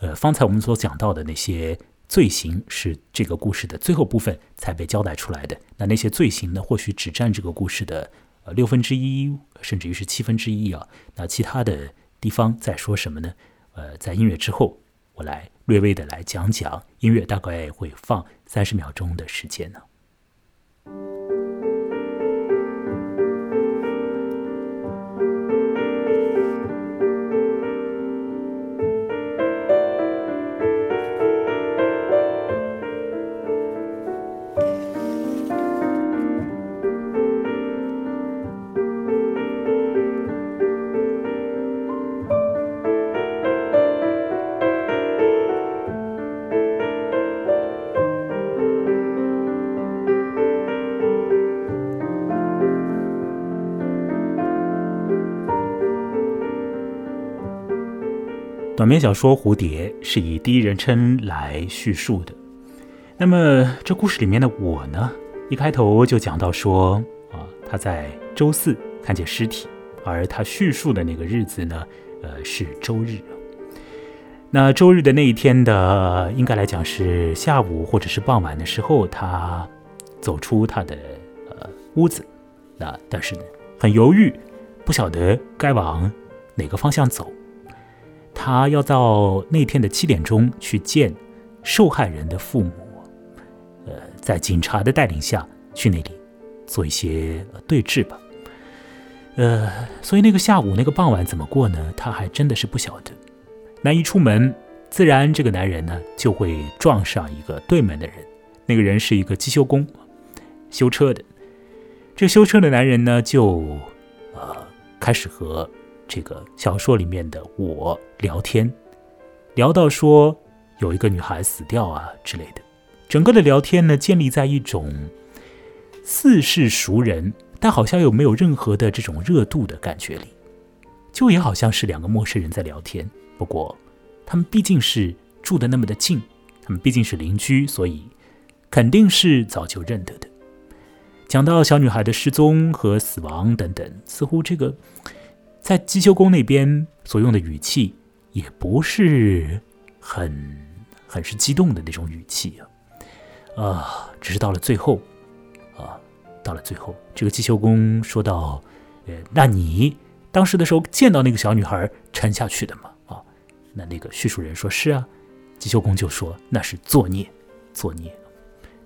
Speaker 1: 呃，方才我们所讲到的那些罪行是这个故事的最后部分才被交代出来的。那那些罪行呢，或许只占这个故事的。呃，六分之一，甚至于是七分之一啊。那其他的地方在说什么呢？呃，在音乐之后，我来略微的来讲讲。音乐大概会放三十秒钟的时间呢。短篇小说《蝴蝶》是以第一人称来叙述的。那么这故事里面的我呢，一开头就讲到说啊，他在周四看见尸体，而他叙述的那个日子呢，呃，是周日。那周日的那一天的，应该来讲是下午或者是傍晚的时候，他走出他的呃屋子，那但是，很犹豫，不晓得该往哪个方向走。他要到那天的七点钟去见受害人的父母，呃，在警察的带领下去那里做一些对峙吧。呃，所以那个下午、那个傍晚怎么过呢？他还真的是不晓得。那一出门，自然这个男人呢就会撞上一个对门的人。那个人是一个机修工，修车的。这修车的男人呢，就呃开始和。这个小说里面的我聊天，聊到说有一个女孩死掉啊之类的，整个的聊天呢建立在一种似是熟人，但好像又没有任何的这种热度的感觉里，就也好像是两个陌生人在聊天。不过他们毕竟是住的那么的近，他们毕竟是邻居，所以肯定是早就认得的。讲到小女孩的失踪和死亡等等，似乎这个。在机修工那边所用的语气也不是很很是激动的那种语气啊，啊，只是到了最后，啊，到了最后，这个机修工说道：“呃，那你当时的时候见到那个小女孩沉下去的吗？”啊，那那个叙述人说是啊，机修工就说那是作孽，作孽。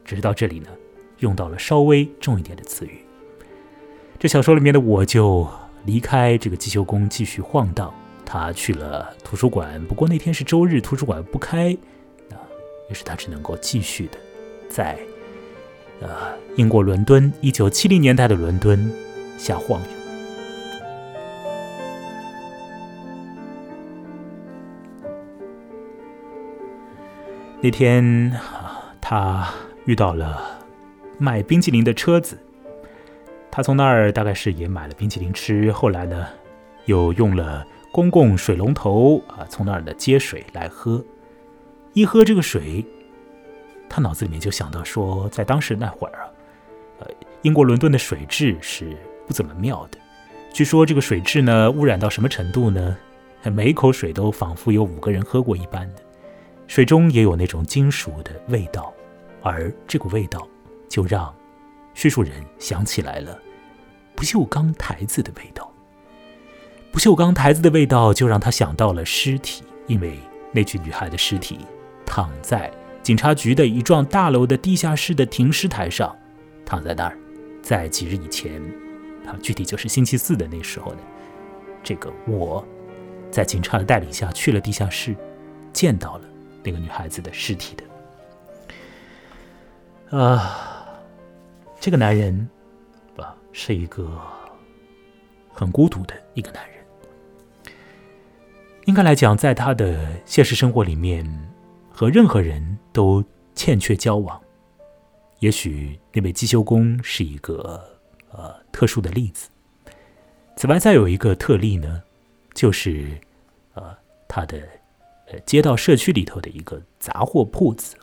Speaker 1: 只是到这里呢，用到了稍微重一点的词语。这小说里面的我就。离开这个机修工，继续晃荡。他去了图书馆，不过那天是周日，图书馆不开。啊，于是他只能够继续的在呃英国伦敦一九七零年代的伦敦瞎晃悠。那天，他遇到了卖冰淇淋的车子。他从那儿大概是也买了冰淇淋吃，后来呢，又用了公共水龙头啊，从那儿的接水来喝。一喝这个水，他脑子里面就想到说，在当时那会儿啊，呃，英国伦敦的水质是不怎么妙的。据说这个水质呢，污染到什么程度呢？每一口水都仿佛有五个人喝过一般的，水中也有那种金属的味道，而这股味道就让叙述人想起来了。不锈钢台子的味道，不锈钢台子的味道就让他想到了尸体，因为那具女孩的尸体躺在警察局的一幢大楼的地下室的停尸台上，躺在那儿，在几日以前啊，具体就是星期四的那时候呢，这个我在警察的带领下去了地下室，见到了那个女孩子的尸体的。啊，这个男人，是一个很孤独的一个男人。应该来讲，在他的现实生活里面，和任何人都欠缺交往。也许那位机修工是一个呃特殊的例子。此外，再有一个特例呢，就是呃他的呃街道社区里头的一个杂货铺子。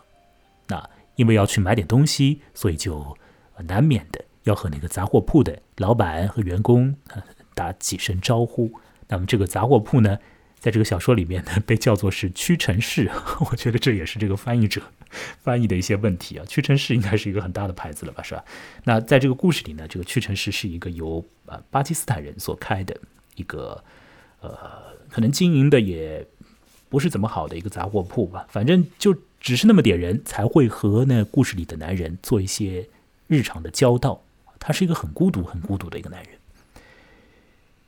Speaker 1: 那因为要去买点东西，所以就难免的要和那个杂货铺的老板和员工打几声招呼。那么这个杂货铺呢？在这个小说里面呢，被叫做是屈臣氏，我觉得这也是这个翻译者翻译的一些问题啊。屈臣氏应该是一个很大的牌子了吧，是吧？那在这个故事里呢，这个屈臣氏是一个由呃巴基斯坦人所开的一个呃，可能经营的也不是怎么好的一个杂货铺吧。反正就只是那么点人才会和那故事里的男人做一些日常的交道。他是一个很孤独、很孤独的一个男人。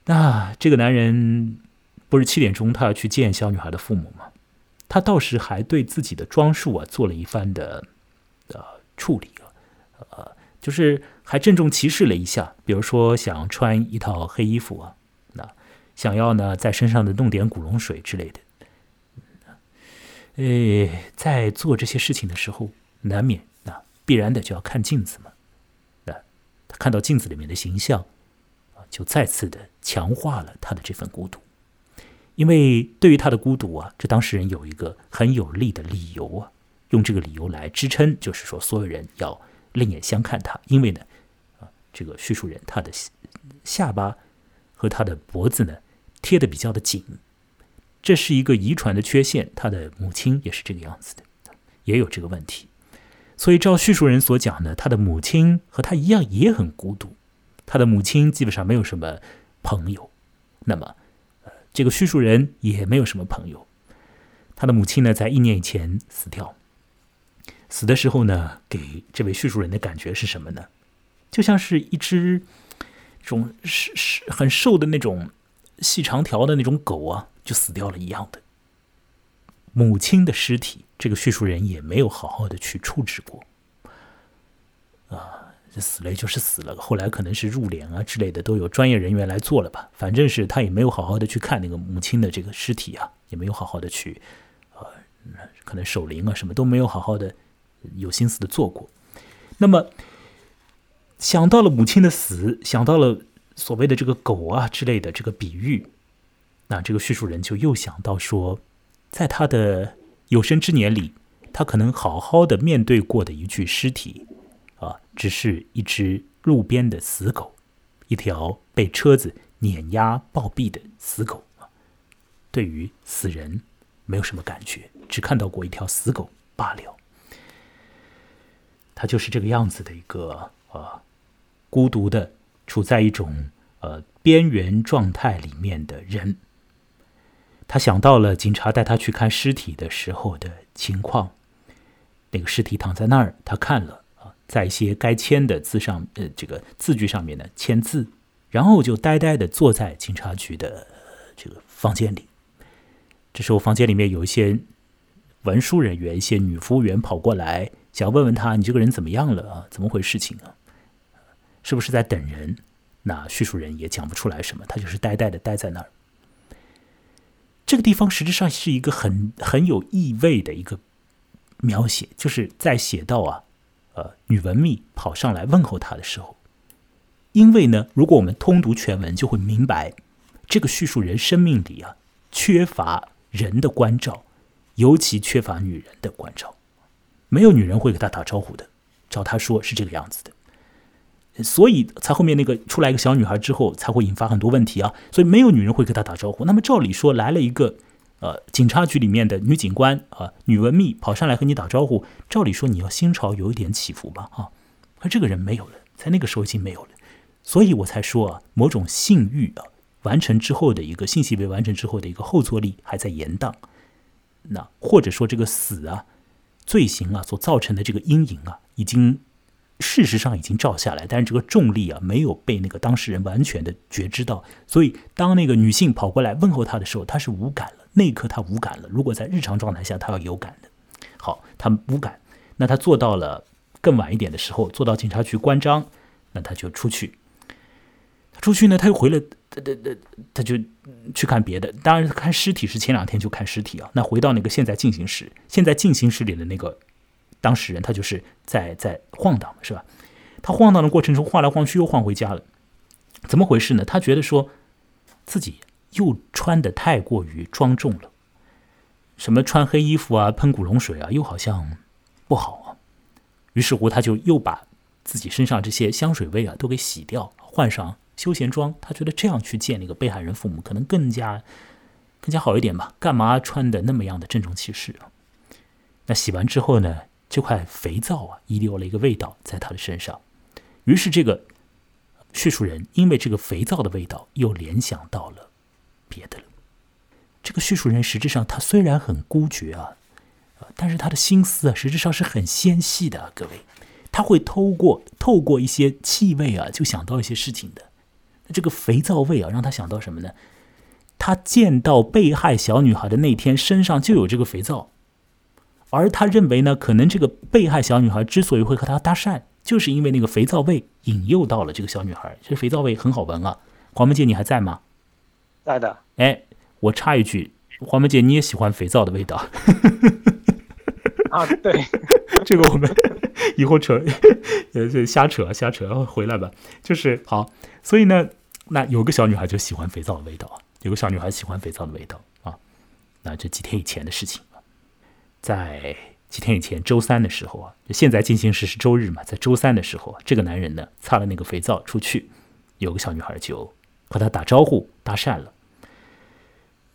Speaker 1: 那这个男人。不是七点钟，他要去见小女孩的父母吗？他倒是还对自己的装束啊做了一番的呃处理啊，呃，就是还郑重其事了一下，比如说想穿一套黑衣服啊，那想要呢在身上的弄点古龙水之类的。呃，在做这些事情的时候，难免啊必然的就要看镜子嘛。看到镜子里面的形象啊，就再次的强化了他的这份孤独。因为对于他的孤独啊，这当事人有一个很有力的理由啊，用这个理由来支撑，就是说所有人要另眼相看他。因为呢，啊，这个叙述人他的下巴和他的脖子呢贴的比较的紧，这是一个遗传的缺陷。他的母亲也是这个样子的，也有这个问题。所以照叙述人所讲呢，他的母亲和他一样也很孤独，他的母亲基本上没有什么朋友。那么。呃这个叙述人也没有什么朋友，他的母亲呢，在一年以前死掉。死的时候呢，给这位叙述人的感觉是什么呢？就像是一只种是是很瘦的那种细长条的那种狗啊，就死掉了一样的。母亲的尸体，这个叙述人也没有好好的去处置过啊。这死了就是死了，后来可能是入殓啊之类的，都有专业人员来做了吧。反正是他也没有好好的去看那个母亲的这个尸体啊，也没有好好的去，呃，可能守灵啊什么都没有好好的有心思的做过。那么想到了母亲的死，想到了所谓的这个狗啊之类的这个比喻，那这个叙述人就又想到说，在他的有生之年里，他可能好好的面对过的一具尸体。啊，只是一只路边的死狗，一条被车子碾压暴毙的死狗。对于死人没有什么感觉，只看到过一条死狗罢了。他就是这个样子的一个呃孤独的，处在一种呃边缘状态里面的人。他想到了警察带他去看尸体的时候的情况，那个尸体躺在那儿，他看了啊。在一些该签的字上，呃，这个字据上面呢签字，然后就呆呆的坐在警察局的这个房间里。这时候，房间里面有一些文书人员、一些女服务员跑过来，想问问他：“你这个人怎么样了啊？怎么回事情啊？是不是在等人？”那叙述人也讲不出来什么，他就是呆呆的待在那儿。这个地方实质上是一个很很有意味的一个描写，就是在写到啊。呃，女文秘跑上来问候他的时候，因为呢，如果我们通读全文，就会明白，这个叙述人生命里啊，缺乏人的关照，尤其缺乏女人的关照，没有女人会给他打招呼的。照他说是这个样子的，所以才后面那个出来一个小女孩之后，才会引发很多问题啊。所以没有女人会跟他打招呼。那么照理说来了一个。呃，警察局里面的女警官啊，女文秘跑上来和你打招呼，照理说你要心潮有一点起伏吧？啊，可这个人没有了，在那个时候已经没有了，所以我才说啊，某种性欲啊，完成之后的一个性行为完成之后的一个后坐力还在延宕，那或者说这个死啊，罪行啊所造成的这个阴影啊，已经事实上已经照下来，但是这个重力啊没有被那个当事人完全的觉知到，所以当那个女性跑过来问候他的时候，他是无感了。那一刻他无感了。如果在日常状态下，他要有感的。好，他无感，那他做到了更晚一点的时候，做到警察局关张，那他就出去。出去呢，他又回了，他他他他就去看别的。当然，看尸体是前两天就看尸体啊。那回到那个现在进行时，现在进行时里的那个。当事人他就是在在晃荡是吧？他晃荡的过程中晃来晃去又晃回家了，怎么回事呢？他觉得说自己又穿的太过于庄重了，什么穿黑衣服啊、喷古龙水啊，又好像不好啊。于是乎，他就又把自己身上这些香水味啊都给洗掉，换上休闲装。他觉得这样去见那个被害人父母，可能更加更加好一点吧？干嘛穿的那么样的郑重其事啊？那洗完之后呢？这块肥皂啊，遗留了一个味道在他的身上，于是这个叙述人因为这个肥皂的味道，又联想到了别的了。这个叙述人实质上他虽然很孤绝啊，但是他的心思啊，实质上是很纤细的。各位，他会透过透过一些气味啊，就想到一些事情的。这个肥皂味啊，让他想到什么呢？他见到被害小女孩的那天，身上就有这个肥皂。而他认为呢，可能这个被害小女孩之所以会和他搭讪，就是因为那个肥皂味引诱到了这个小女孩。这肥皂味很好闻啊，黄梅姐你还在吗？
Speaker 2: 在的。
Speaker 1: 哎，我插一句，黄梅姐你也喜欢肥皂的味道？
Speaker 2: 啊，对，
Speaker 1: 这个我们以后扯，呃，瞎扯瞎扯，回来吧。就是好，所以呢，那有个小女孩就喜欢肥皂的味道啊，有个小女孩喜欢肥皂的味道啊，那这几天以前的事情。在几天以前，周三的时候啊，现在进行时是周日嘛，在周三的时候，这个男人呢擦了那个肥皂出去，有个小女孩就和他打招呼搭讪了，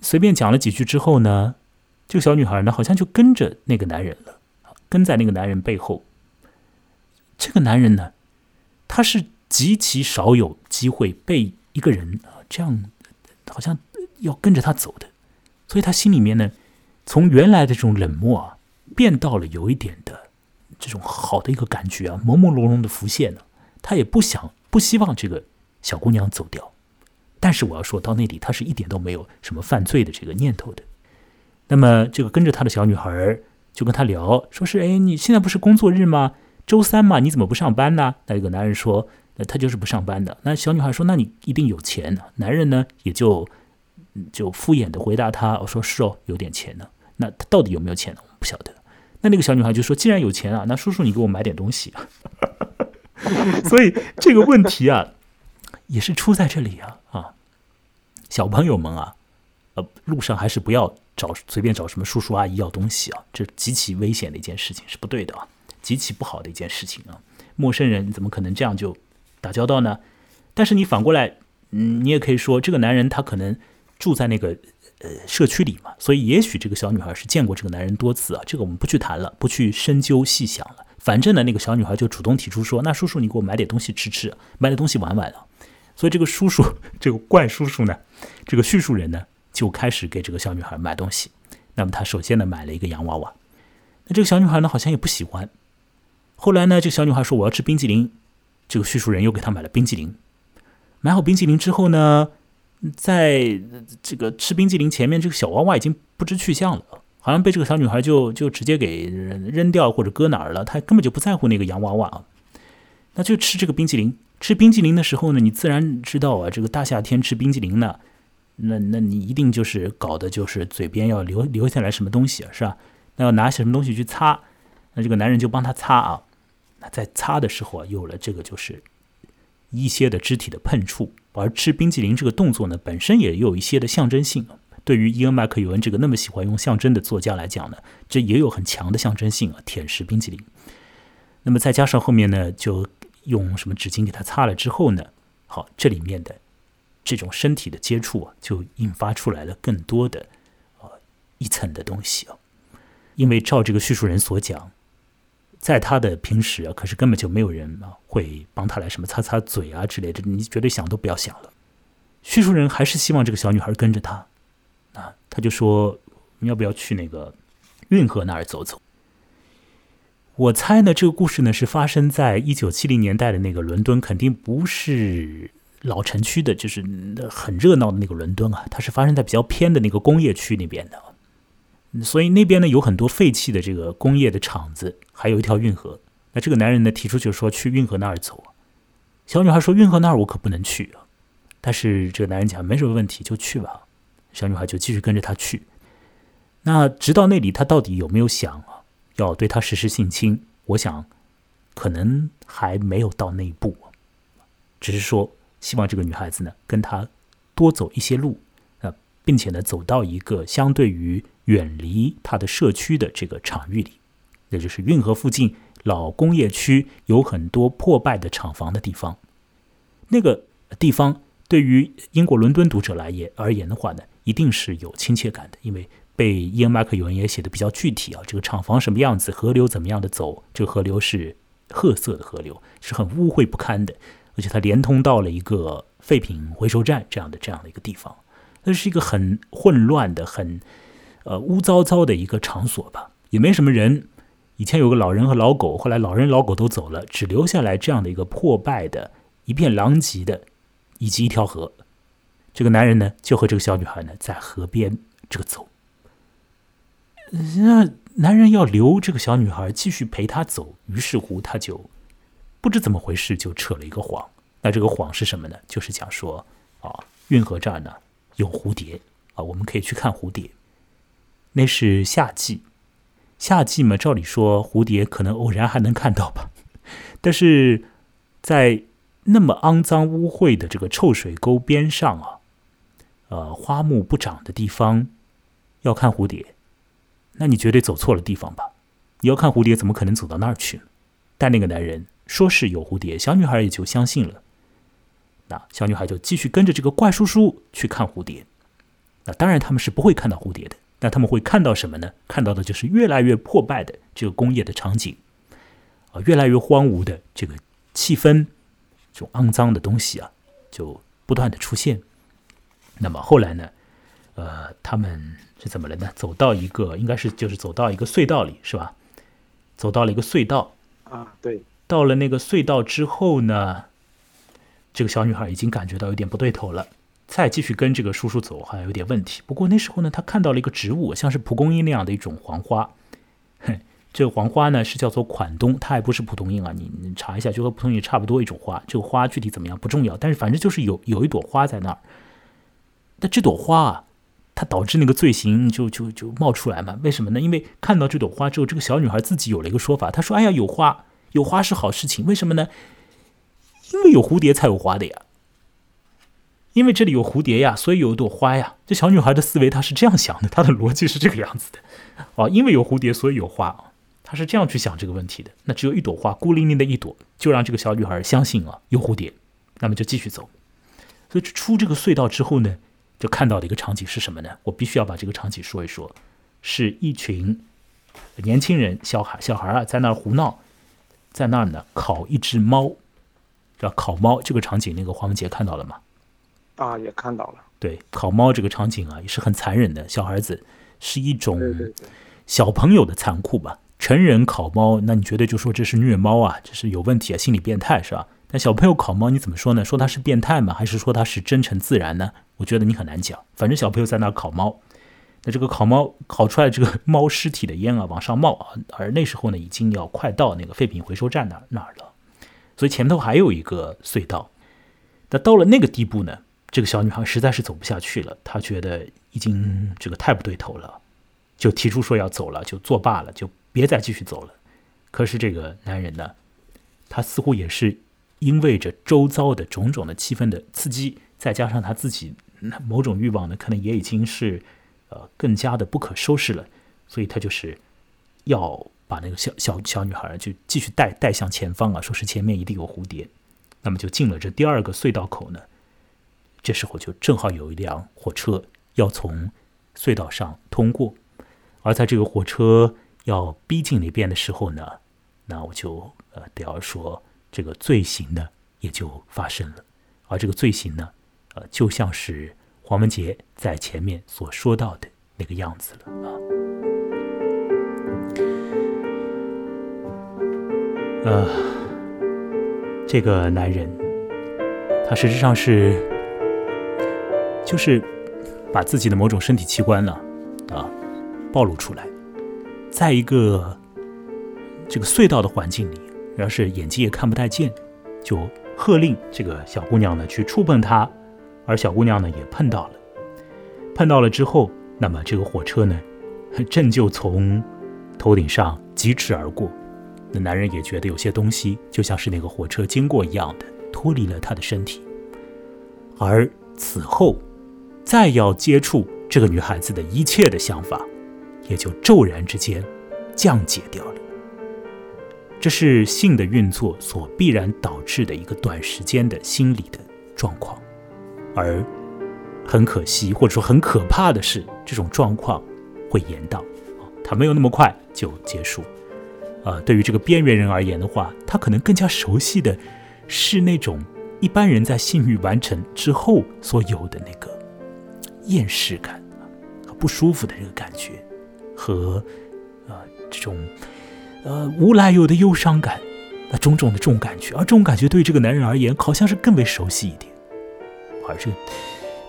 Speaker 1: 随便讲了几句之后呢，这个小女孩呢好像就跟着那个男人了，跟在那个男人背后。这个男人呢，他是极其少有机会被一个人啊这样，好像要跟着他走的，所以他心里面呢。从原来的这种冷漠啊，变到了有一点的这种好的一个感觉啊，朦朦胧胧的浮现了。他也不想、不希望这个小姑娘走掉，但是我要说到那里，他是一点都没有什么犯罪的这个念头的。那么，这个跟着他的小女孩就跟他聊，说是：“哎，你现在不是工作日吗？周三嘛，你怎么不上班呢？”那个男人说：“那他就是不上班的。”那小女孩说：“那你一定有钱。”男人呢，也就就敷衍的回答他：“我说是哦，有点钱呢。”那他到底有没有钱呢？我不晓得。那那个小女孩就说：“既然有钱啊，那叔叔你给我买点东西啊。”所以这个问题啊，也是出在这里啊啊！小朋友们啊，呃，路上还是不要找随便找什么叔叔阿姨要东西啊，这极其危险的一件事情，是不对的啊，极其不好的一件事情啊！陌生人怎么可能这样就打交道呢？但是你反过来，嗯，你也可以说，这个男人他可能住在那个。呃，社区里嘛，所以也许这个小女孩是见过这个男人多次啊，这个我们不去谈了，不去深究细想了。反正呢，那个小女孩就主动提出说：“那叔叔，你给我买点东西吃吃，买点东西玩玩啊。”所以这个叔叔，这个怪叔叔呢，这个叙述人呢，就开始给这个小女孩买东西。那么他首先呢，买了一个洋娃娃。那这个小女孩呢，好像也不喜欢。后来呢，这个小女孩说：“我要吃冰激凌。”这个叙述人又给她买了冰激凌。买好冰激凌之后呢？在这个吃冰激凌前面，这个小娃娃已经不知去向了，好像被这个小女孩就就直接给扔掉或者搁哪儿了。她根本就不在乎那个洋娃娃啊，那就吃这个冰激凌。吃冰激凌的时候呢，你自然知道啊，这个大夏天吃冰激凌呢，那那你一定就是搞的就是嘴边要留留下来什么东西是吧？那要拿什么东西去擦，那这个男人就帮他擦啊。那在擦的时候啊，有了这个就是一些的肢体的碰触。而吃冰激凌这个动作呢，本身也有一些的象征性。对于伊恩·麦克尤恩这个那么喜欢用象征的作家来讲呢，这也有很强的象征性啊。舔食冰激凌，那么再加上后面呢，就用什么纸巾给他擦了之后呢，好，这里面的这种身体的接触啊，就引发出来了更多的啊一层的东西啊。因为照这个叙述人所讲。在他的平时啊，可是根本就没有人啊会帮他来什么擦擦嘴啊之类的，你绝对想都不要想了。叙述人还是希望这个小女孩跟着他，啊，他就说你要不要去那个运河那儿走走？我猜呢，这个故事呢是发生在一九七零年代的那个伦敦，肯定不是老城区的，就是很热闹的那个伦敦啊，它是发生在比较偏的那个工业区那边的，所以那边呢有很多废弃的这个工业的厂子，还有一条运河。那这个男人呢提出就是说去运河那儿走，小女孩说运河那儿我可不能去啊，但是这个男人讲没什么问题，就去吧。小女孩就继续跟着他去。那直到那里，他到底有没有想啊？要对他实施性侵，我想可能还没有到那一步，只是说希望这个女孩子呢跟他多走一些路，啊，并且呢走到一个相对于远离他的社区的这个场域里，那就是运河附近老工业区有很多破败的厂房的地方。那个地方对于英国伦敦读者来言而言的话呢，一定是有亲切感的，因为。被伊恩·麦克有人也写的比较具体啊，这个厂房什么样子，河流怎么样的走，这个河流是褐色的河流，是很污秽不堪的，而且它连通到了一个废品回收站这样的这样的一个地方，那是一个很混乱的、很呃污糟糟的一个场所吧，也没什么人。以前有个老人和老狗，后来老人老狗都走了，只留下来这样的一个破败的、一片狼藉的，以及一条河。这个男人呢，就和这个小女孩呢，在河边这个走。那男人要留这个小女孩继续陪他走，于是乎他就不知怎么回事就扯了一个谎。那这个谎是什么呢？就是讲说啊，运河这儿呢有蝴蝶啊，我们可以去看蝴蝶。那是夏季，夏季嘛，照理说蝴蝶可能偶然还能看到吧。但是在那么肮脏污秽的这个臭水沟边上啊，呃，花木不长的地方，要看蝴蝶。那你绝对走错了地方吧？你要看蝴蝶，怎么可能走到那儿去？但那个男人说是有蝴蝶，小女孩也就相信了。那小女孩就继续跟着这个怪叔叔去看蝴蝶。那当然他们是不会看到蝴蝶的。那他们会看到什么呢？看到的就是越来越破败的这个工业的场景，啊，越来越荒芜的这个气氛，这种肮脏的东西啊，就不断的出现。那么后来呢？呃，他们。是怎么了呢？走到一个，应该是就是走到一个隧道里，是吧？走到了一个隧道
Speaker 2: 啊，对。
Speaker 1: 到了那个隧道之后呢，这个小女孩已经感觉到有点不对头了。再继续跟这个叔叔走，好像有点问题。不过那时候呢，他看到了一个植物，像是蒲公英那样的一种黄花。哼，这个黄花呢是叫做款冬，它还不是蒲公英啊。你你查一下，就和蒲公英差不多一种花。这个花具体怎么样不重要，但是反正就是有有一朵花在那儿。那这朵花啊。它导致那个罪行就就就冒出来嘛？为什么呢？因为看到这朵花之后，这个小女孩自己有了一个说法。她说：“哎呀，有花，有花是好事情。为什么呢？因为有蝴蝶才有花的呀。因为这里有蝴蝶呀，所以有一朵花呀。这小女孩的思维她是这样想的，她的逻辑是这个样子的。哦，因为有蝴蝶，所以有花。她是这样去想这个问题的。那只有一朵花，孤零零的一朵，就让这个小女孩相信啊有蝴蝶。那么就继续走。所以出这个隧道之后呢？就看到的一个场景是什么呢？我必须要把这个场景说一说，是一群年轻人、小孩、小孩啊，在那儿胡闹，在那儿呢烤一只猫，叫烤猫。这个场景，那个黄文杰看到了吗？
Speaker 2: 啊，也看到了。
Speaker 1: 对，烤猫这个场景啊，也是很残忍的。小孩子是一种小朋友的残酷吧？成人烤猫，那你绝对就说这是虐猫啊，这是有问题啊，心理变态是吧？但小朋友烤猫，你怎么说呢？说他是变态吗？还是说他是真诚自然呢？我觉得你很难讲。反正小朋友在那烤猫，那这个烤猫烤出来这个猫尸体的烟啊往上冒啊，而那时候呢已经要快到那个废品回收站那那儿了，所以前头还有一个隧道。那到了那个地步呢，这个小女孩实在是走不下去了，她觉得已经这个太不对头了，就提出说要走了，就作罢了，就别再继续走了。可是这个男人呢，他似乎也是。因为着周遭的种种的气氛的刺激，再加上他自己某种欲望呢，可能也已经是呃更加的不可收拾了，所以他就是要把那个小小小女孩就继续带带向前方啊，说是前面一定有蝴蝶，那么就进了这第二个隧道口呢。这时候就正好有一辆火车要从隧道上通过，而在这个火车要逼近那边的时候呢，那我就呃得要说。这个罪行呢，也就发生了，而这个罪行呢，呃，就像是黄文杰在前面所说到的那个样子了啊。呃，这个男人，他实质上是，就是把自己的某种身体器官呢，啊，暴露出来，在一个这个隧道的环境里，要是眼睛也看不太见，就喝令这个小姑娘呢去触碰他，而小姑娘呢也碰到了，碰到了之后，那么这个火车呢，正就从头顶上疾驰而过。那男人也觉得有些东西就像是那个火车经过一样的脱离了他的身体，而此后再要接触这个女孩子的一切的想法，也就骤然之间降解掉了。这是性的运作所必然导致的一个短时间的心理的状况，而很可惜或者说很可怕的是，这种状况会延宕，它没有那么快就结束。呃，对于这个边缘人而言的话，他可能更加熟悉的是那种一般人在性欲完成之后所有的那个厌世感和不舒服的这个感觉，和呃这种呃无来由的忧伤感，那种种的这种感觉，而这种感觉对这个男人而言，好像是更为熟悉一点，而这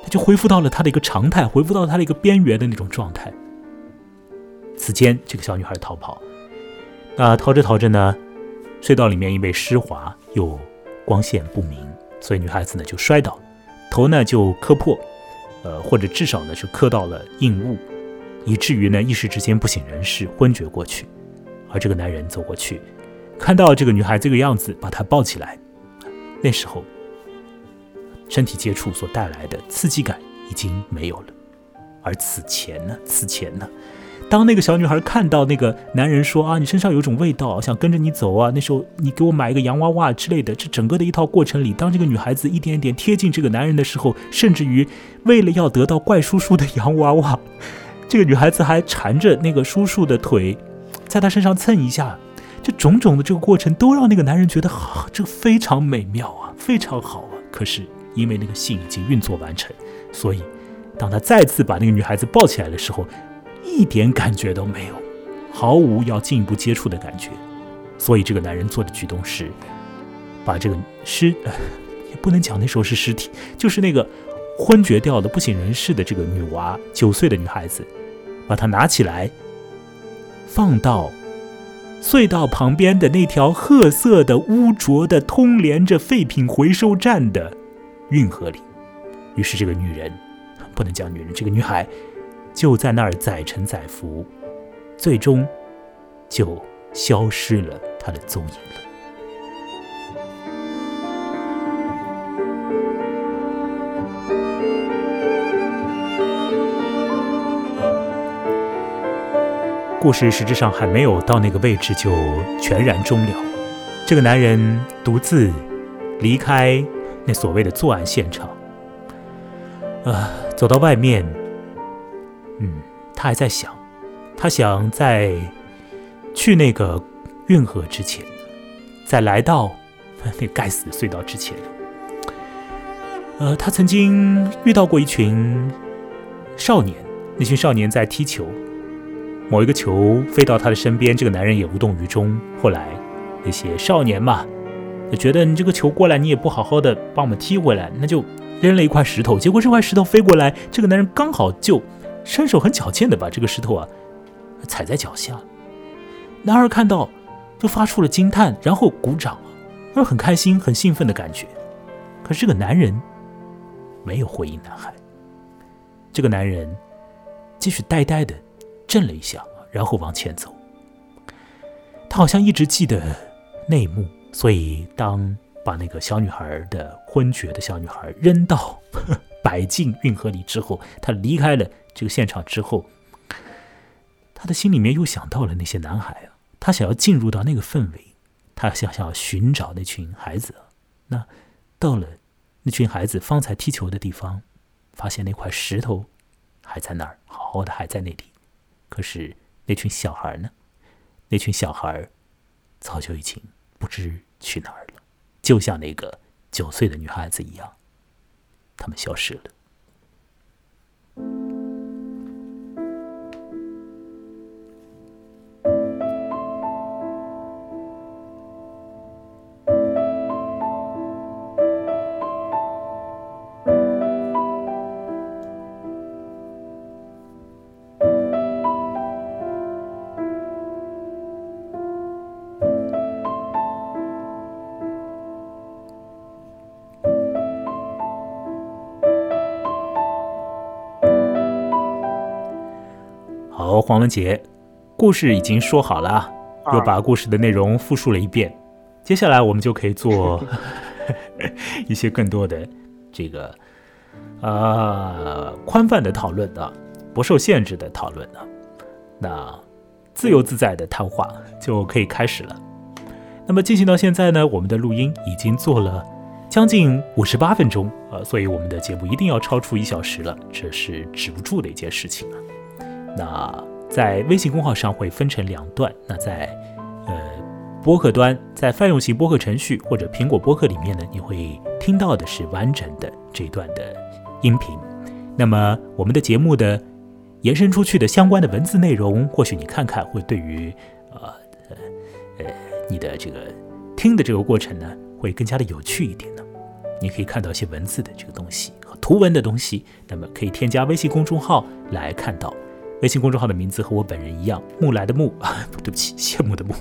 Speaker 1: 他就恢复到了他的一个常态，恢复到他的一个边缘的那种状态。此间，这个小女孩逃跑。那逃着逃着呢，隧道里面因为湿滑又光线不明，所以女孩子呢就摔倒，头呢就磕破，呃，或者至少呢是磕到了硬物，以至于呢一时之间不省人事，昏厥过去。而这个男人走过去，看到这个女孩这个样子，把她抱起来。那时候，身体接触所带来的刺激感已经没有了，而此前呢，此前呢。当那个小女孩看到那个男人说啊，你身上有种味道，想跟着你走啊，那时候你给我买一个洋娃娃之类的，这整个的一套过程里，当这个女孩子一点一点贴近这个男人的时候，甚至于为了要得到怪叔叔的洋娃娃，这个女孩子还缠着那个叔叔的腿，在他身上蹭一下，这种种的这个过程都让那个男人觉得好，这非常美妙啊，非常好啊。可是因为那个性已经运作完成，所以当他再次把那个女孩子抱起来的时候。一点感觉都没有，毫无要进一步接触的感觉，所以这个男人做的举动是，把这个尸，也不能讲那时候是尸体，就是那个昏厥掉的不省人事的这个女娃，九岁的女孩子，把她拿起来，放到隧道旁边的那条褐色的污浊的通连着废品回收站的运河里，于是这个女人，不能讲女人，这个女孩。就在那儿载沉载浮，最终就消失了他的踪影了。故事实质上还没有到那个位置就全然终了。这个男人独自离开那所谓的作案现场，啊，走到外面。嗯，他还在想，他想在去那个运河之前，在来到那 该死的隧道之前，呃，他曾经遇到过一群少年，那群少年在踢球，某一个球飞到他的身边，这个男人也无动于衷。后来那些少年嘛，就觉得你这个球过来，你也不好好的帮我们踢回来，那就扔了一块石头，结果这块石头飞过来，这个男人刚好就。身手很矫健的把这个石头啊踩在脚下，男孩看到就发出了惊叹，然后鼓掌，而很开心、很兴奋的感觉。可是这个男人没有回应男孩，这个男人继续呆呆的震了一下，然后往前走。他好像一直记得那一幕，所以当把那个小女孩的昏厥的小女孩扔到 摆进运河里之后，他离开了。这个现场之后，他的心里面又想到了那些男孩啊，他想要进入到那个氛围，他想想要寻找那群孩子。那到了那群孩子方才踢球的地方，发现那块石头还在那儿，好好的还在那里。可是那群小孩呢？那群小孩早就已经不知去哪儿了，就像那个九岁的女孩子一样，他们消失了。黄文杰，故事已经说好了，又把故事的内容复述了一遍。接下来我们就可以做 一些更多的这个呃宽泛的讨论啊，不受限制的讨论啊，那自由自在的谈话就可以开始了。那么进行到现在呢，我们的录音已经做了将近五十八分钟，呃，所以我们的节目一定要超出一小时了，这是止不住的一件事情啊。那在微信公号上会分成两段，那在呃播客端，在泛用型播客程序或者苹果播客里面呢，你会听到的是完整的这一段的音频。那么我们的节目的延伸出去的相关的文字内容，或许你看看会对于呃呃呃你的这个听的这个过程呢，会更加的有趣一点呢。你可以看到一些文字的这个东西和图文的东西，那么可以添加微信公众号来看到。微信公众号的名字和我本人一样，木来的木 啊，对不起，羡慕的慕，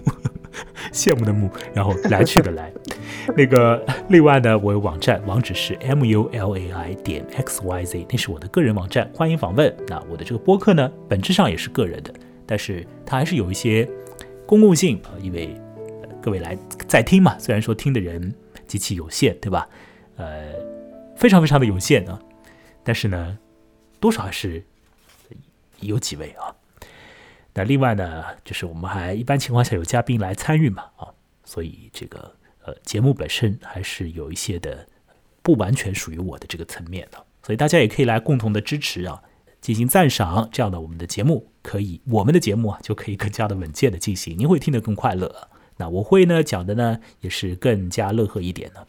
Speaker 1: 羡慕的慕，然后来去的来。那个另外呢，我有网站，网址是 m u l a i 点 x y z，那是我的个人网站，欢迎访问。那我的这个播客呢，本质上也是个人的，但是它还是有一些公共性啊，因为各位来在听嘛，虽然说听的人极其有限，对吧？呃，非常非常的有限啊，但是呢，多少还是。有几位啊？那另外呢，就是我们还一般情况下有嘉宾来参与嘛啊，所以这个呃节目本身还是有一些的不完全属于我的这个层面的，所以大家也可以来共同的支持啊，进行赞赏，这样的我们的节目可以，我们的节目啊就可以更加的稳健的进行，您会听得更快乐。那我会呢讲的呢也是更加乐呵一点的。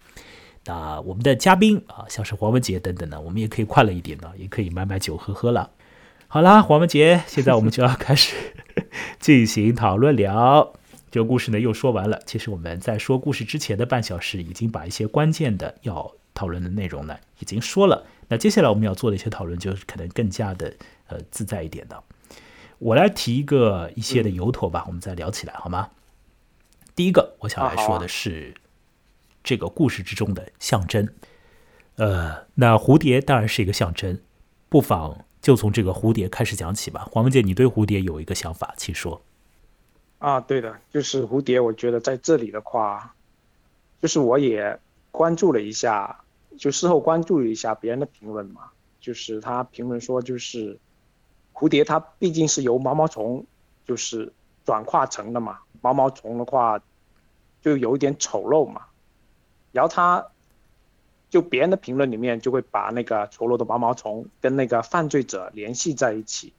Speaker 1: 那我们的嘉宾啊，像是黄文杰等等呢，我们也可以快乐一点的，也可以买买酒喝喝了。好啦，黄文杰，现在我们就要开始 进行讨论了。这个故事呢又说完了。其实我们在说故事之前的半小时，已经把一些关键的要讨论的内容呢已经说了。那接下来我们要做的一些讨论，就是可能更加的呃自在一点的。我来提一个一些的由头吧，我们再聊起来好吗？第一个，我想来说的是这个故事之中的象征。呃，那蝴蝶当然是一个象征，不妨。就从这个蝴蝶开始讲起吧，黄文杰，你对蝴蝶有一个想法，请说。
Speaker 2: 啊，对的，就是蝴蝶，我觉得在这里的话，就是我也关注了一下，就事后关注了一下别人的评论嘛，就是他评论说，就是蝴蝶它毕竟是由毛毛虫就是转化成的嘛，毛毛虫的话就有一点丑陋嘛，然后它。就别人的评论里面就会把那个丑陋的毛毛虫跟那个犯罪者联系在一起，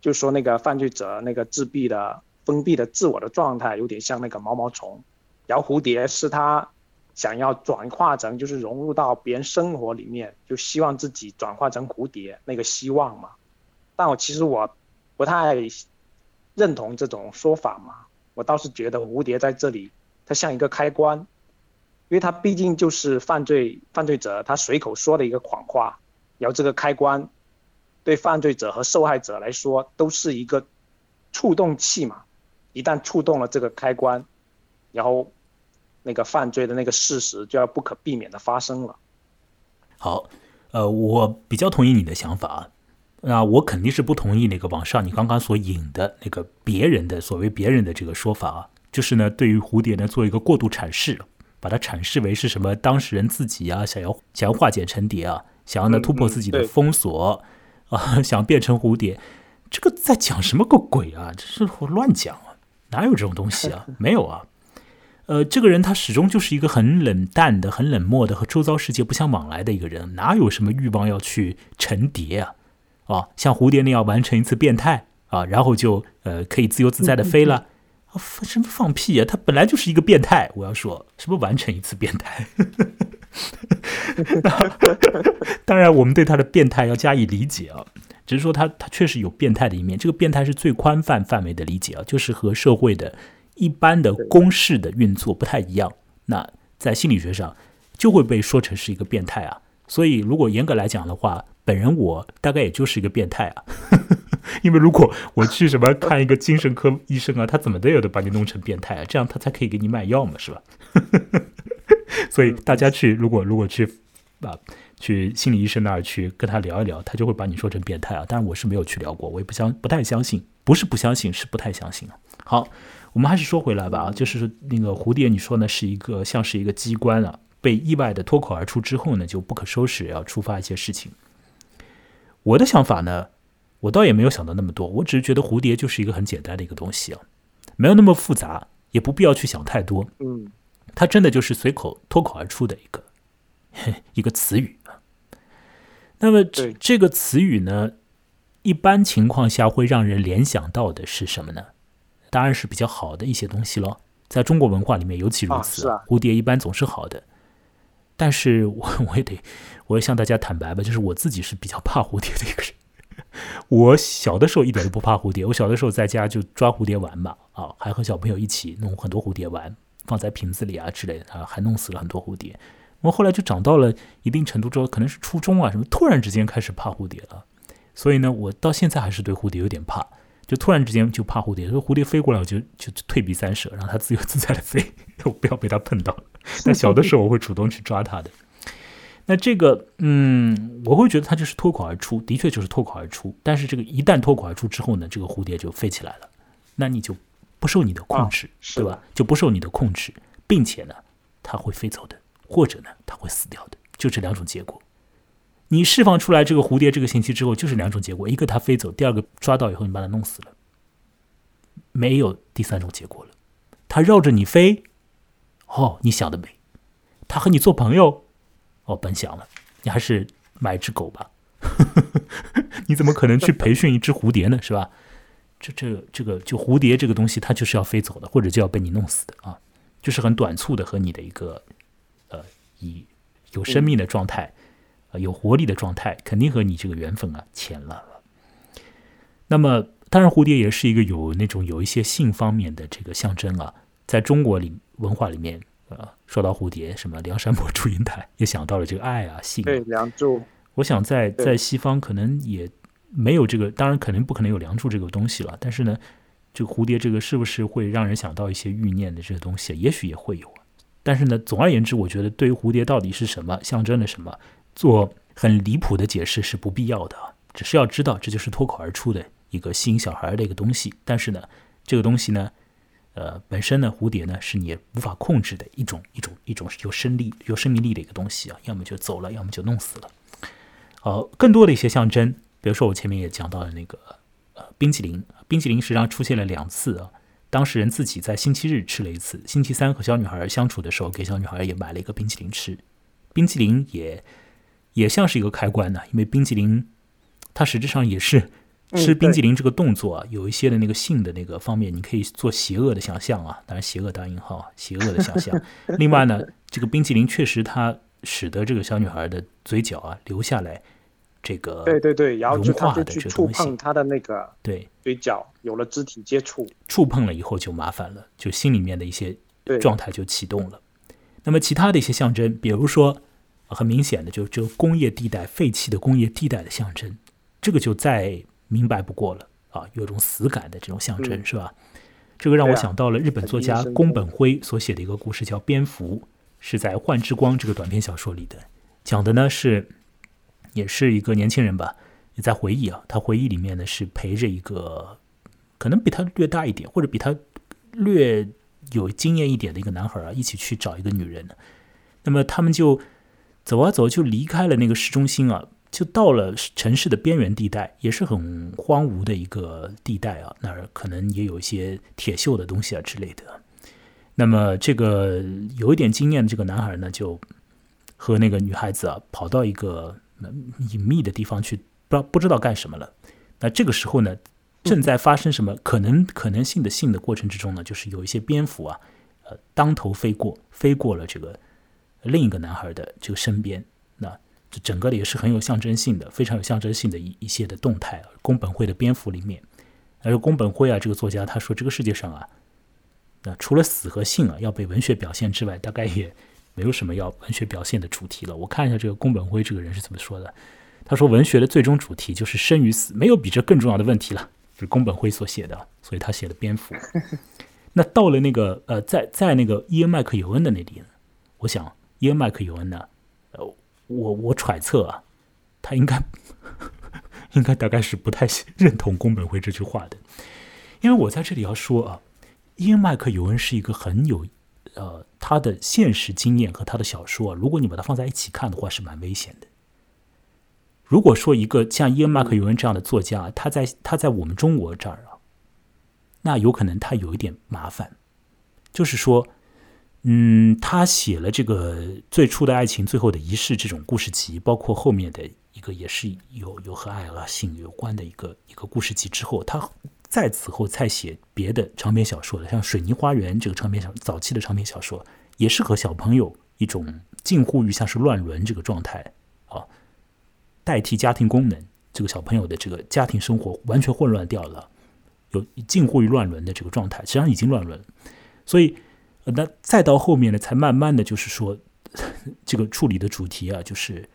Speaker 2: 就说那个犯罪者那个自闭的封闭的自我的状态有点像那个毛毛虫，然后蝴蝶是他想要转化成就是融入到别人生活里面，就希望自己转化成蝴蝶那个希望嘛。但我其实我不太认同这种说法嘛，我倒是觉得蝴蝶在这里它像一个开关。因为他毕竟就是犯罪犯罪者，他随口说的一个谎话，然后这个开关，对犯罪者和受害者来说都是一个触动器嘛。一旦触动了这个开关，然后那个犯罪的那个事实就要不可避免的发生了。
Speaker 1: 好，呃，我比较同意你的想法，那我肯定是不同意那个网上你刚刚所引的那个别人的所谓别人的这个说法啊，就是呢，对于蝴蝶呢做一个过度阐释。把它阐释为是什么？当事人自己啊，想要想要化茧成蝶啊，想要呢突破自己的封锁 啊，想变成蝴蝶，这个在讲什么个鬼啊？这是乱讲啊！哪有这种东西啊？没有啊！呃，这个人他始终就是一个很冷淡的、很冷漠的，和周遭世界不相往来的一个人，哪有什么欲望要去成蝶啊？啊，像蝴蝶那样完成一次变态啊，然后就呃可以自由自在的飞了。什么放屁呀！他本来就是一个变态。我要说什么完成一次变态？当然，我们对他的变态要加以理解啊。只是说他他确实有变态的一面。这个变态是最宽泛范围的理解啊，就是和社会的一般的公式的运作不太一样。那在心理学上就会被说成是一个变态啊。所以，如果严格来讲的话，本人我大概也就是一个变态啊。因为如果我去什么看一个精神科医生啊，他怎么的也得把你弄成变态啊，这样他才可以给你卖药嘛，是吧？所以大家去如果如果去啊去心理医生那儿去跟他聊一聊，他就会把你说成变态啊。当然我是没有去聊过，我也不相不太相信，不是不相信，是不太相信啊。好，我们还是说回来吧啊，就是那个蝴蝶，你说呢是一个像是一个机关啊，被意外的脱口而出之后呢，就不可收拾，要触发一些事情。我的想法呢，我倒也没有想到那么多，我只是觉得蝴蝶就是一个很简单的一个东西啊，没有那么复杂，也不必要去想太多。
Speaker 2: 嗯，
Speaker 1: 它真的就是随口脱口而出的一个一个词语啊。那么这这个词语呢，一般情况下会让人联想到的是什么呢？当然是比较好的一些东西咯。在中国文化里面尤其如此，蝴蝶一般总是好的。但是我 我也得，我也向大家坦白吧，就是我自己是比较怕蝴蝶的一个人。我小的时候一点都不怕蝴蝶，我小的时候在家就抓蝴蝶玩嘛，啊，还和小朋友一起弄很多蝴蝶玩，放在瓶子里啊之类的，啊，还弄死了很多蝴蝶。我后来就长到了一定程度之后，可能是初中啊什么，突然之间开始怕蝴蝶了。所以呢，我到现在还是对蝴蝶有点怕。就突然之间就怕蝴蝶，说蝴蝶飞过来我就就退避三舍，让它自由自在的飞，我不要被它碰到。但小的时候我会主动去抓它的。那这个，嗯，我会觉得它就是脱口而出，的确就是脱口而出。但是这个一旦脱口而出之后呢，这个蝴蝶就飞起来了，那你就不受你的控制，对吧？就不受你的控制，并且呢，它会飞走的，或者呢，它会死掉的，就这两种结果。你释放出来这个蝴蝶这个信息之后，就是两种结果：一个它飞走，第二个抓到以后你把它弄死了，没有第三种结果了。它绕着你飞，哦，你想得美；它和你做朋友，哦，甭想了，你还是买只狗吧。你怎么可能去培训一只蝴蝶呢？是吧？这、这、这个，就蝴蝶这个东西，它就是要飞走的，或者就要被你弄死的啊！就是很短促的和你的一个呃，以有生命的状态。有活力的状态肯定和你这个缘分啊浅了。那么，当然，蝴蝶也是一个有那种有一些性方面的这个象征啊。在中国里文化里面，呃，说到蝴蝶，什么梁山伯祝英台，也想到了这个爱啊性。
Speaker 2: 对，梁祝。
Speaker 1: 我想在在西方可能也没有这个，当然肯定不可能有梁祝这个东西了。但是呢，这个蝴蝶这个是不是会让人想到一些欲念的这个东西？也许也会有。但是呢，总而言之，我觉得对于蝴蝶到底是什么，象征了什么？做很离谱的解释是不必要的，只是要知道这就是脱口而出的一个吸引小孩的一个东西。但是呢，这个东西呢，呃，本身呢，蝴蝶呢是你无法控制的一种一种一种有生力有生命力的一个东西啊，要么就走了，要么就弄死了。好，更多的一些象征，比如说我前面也讲到了那个呃冰淇淋，冰淇淋实际上出现了两次啊，当事人自己在星期日吃了一次，星期三和小女孩相处的时候给小女孩也买了一个冰淇淋吃，冰淇淋也。也像是一个开关呢，因为冰淇淋，它实质上也是吃冰激凌这个动作啊，有一些的那个性的那个方面，你可以做邪恶的想象啊，当然邪恶打引号啊，邪恶的想象。另外呢，这个冰激凌确实它使得这个小女孩的嘴角啊留下来这个
Speaker 2: 对对对，然后就
Speaker 1: 他
Speaker 2: 就去触碰她的那个
Speaker 1: 对
Speaker 2: 嘴角，有了肢体接触，
Speaker 1: 触碰了以后就麻烦了，就心里面的一些状态就启动了。那么其他的一些象征，比如说。很明显的，就就工业地带废弃的工业地带的象征，这个就再明白不过了啊，有种死感的这种象征是吧？这个让我想到了日本作家宫本辉所写的一个故事，叫《蝙蝠》，是在《幻之光》这个短篇小说里的，讲的呢是也是一个年轻人吧，也在回忆啊，他回忆里面呢是陪着一个可能比他略大一点或者比他略有经验一点的一个男孩啊，一起去找一个女人，那么他们就。走啊走，就离开了那个市中心啊，就到了城市的边缘地带，也是很荒芜的一个地带啊。那儿可能也有一些铁锈的东西啊之类的。那么这个有一点经验的这个男孩呢，就和那个女孩子啊，跑到一个隐秘的地方去，不知道不知道干什么了。那这个时候呢，正在发生什么可能可能性的性的过程之中呢，就是有一些蝙蝠啊，呃，当头飞过，飞过了这个。另一个男孩的这个身边，那这这整个的也是很有象征性的，非常有象征性的一一些的动态。宫本辉的蝙蝠里面，而宫本辉啊，这个作家他说，这个世界上啊，那除了死和性啊要被文学表现之外，大概也没有什么要文学表现的主题了。我看一下这个宫本辉这个人是怎么说的。他说，文学的最终主题就是生与死，没有比这更重要的问题了。是宫本辉所写的，所以他写的蝙蝠。那到了那个呃，在在那个伊恩麦克尤恩的那里，我想。伊恩麦克尤恩呢？我我揣测啊，他应该 应该大概是不太认同宫本辉这句话的，因为我在这里要说啊，伊恩麦克尤恩是一个很有呃他的现实经验和他的小说，如果你把它放在一起看的话，是蛮危险的。如果说一个像伊恩麦克尤恩这样的作家，他在他在我们中国这儿啊，那有可能他有一点麻烦，就是说。嗯，他写了这个最初的爱情、最后的仪式这种故事集，包括后面的一个也是有有和爱和性有关的一个一个故事集之后，他在此后再写别的长篇小说的，像《水泥花园》这个长篇小早期的长篇小说，也是和小朋友一种近乎于像是乱伦这个状态啊，代替家庭功能，这个小朋友的这个家庭生活完全混乱掉了，有近乎于乱伦的这个状态，实际上已经乱伦，所以。那再到后面呢，才慢慢的就是说，这个处理的主题啊，就是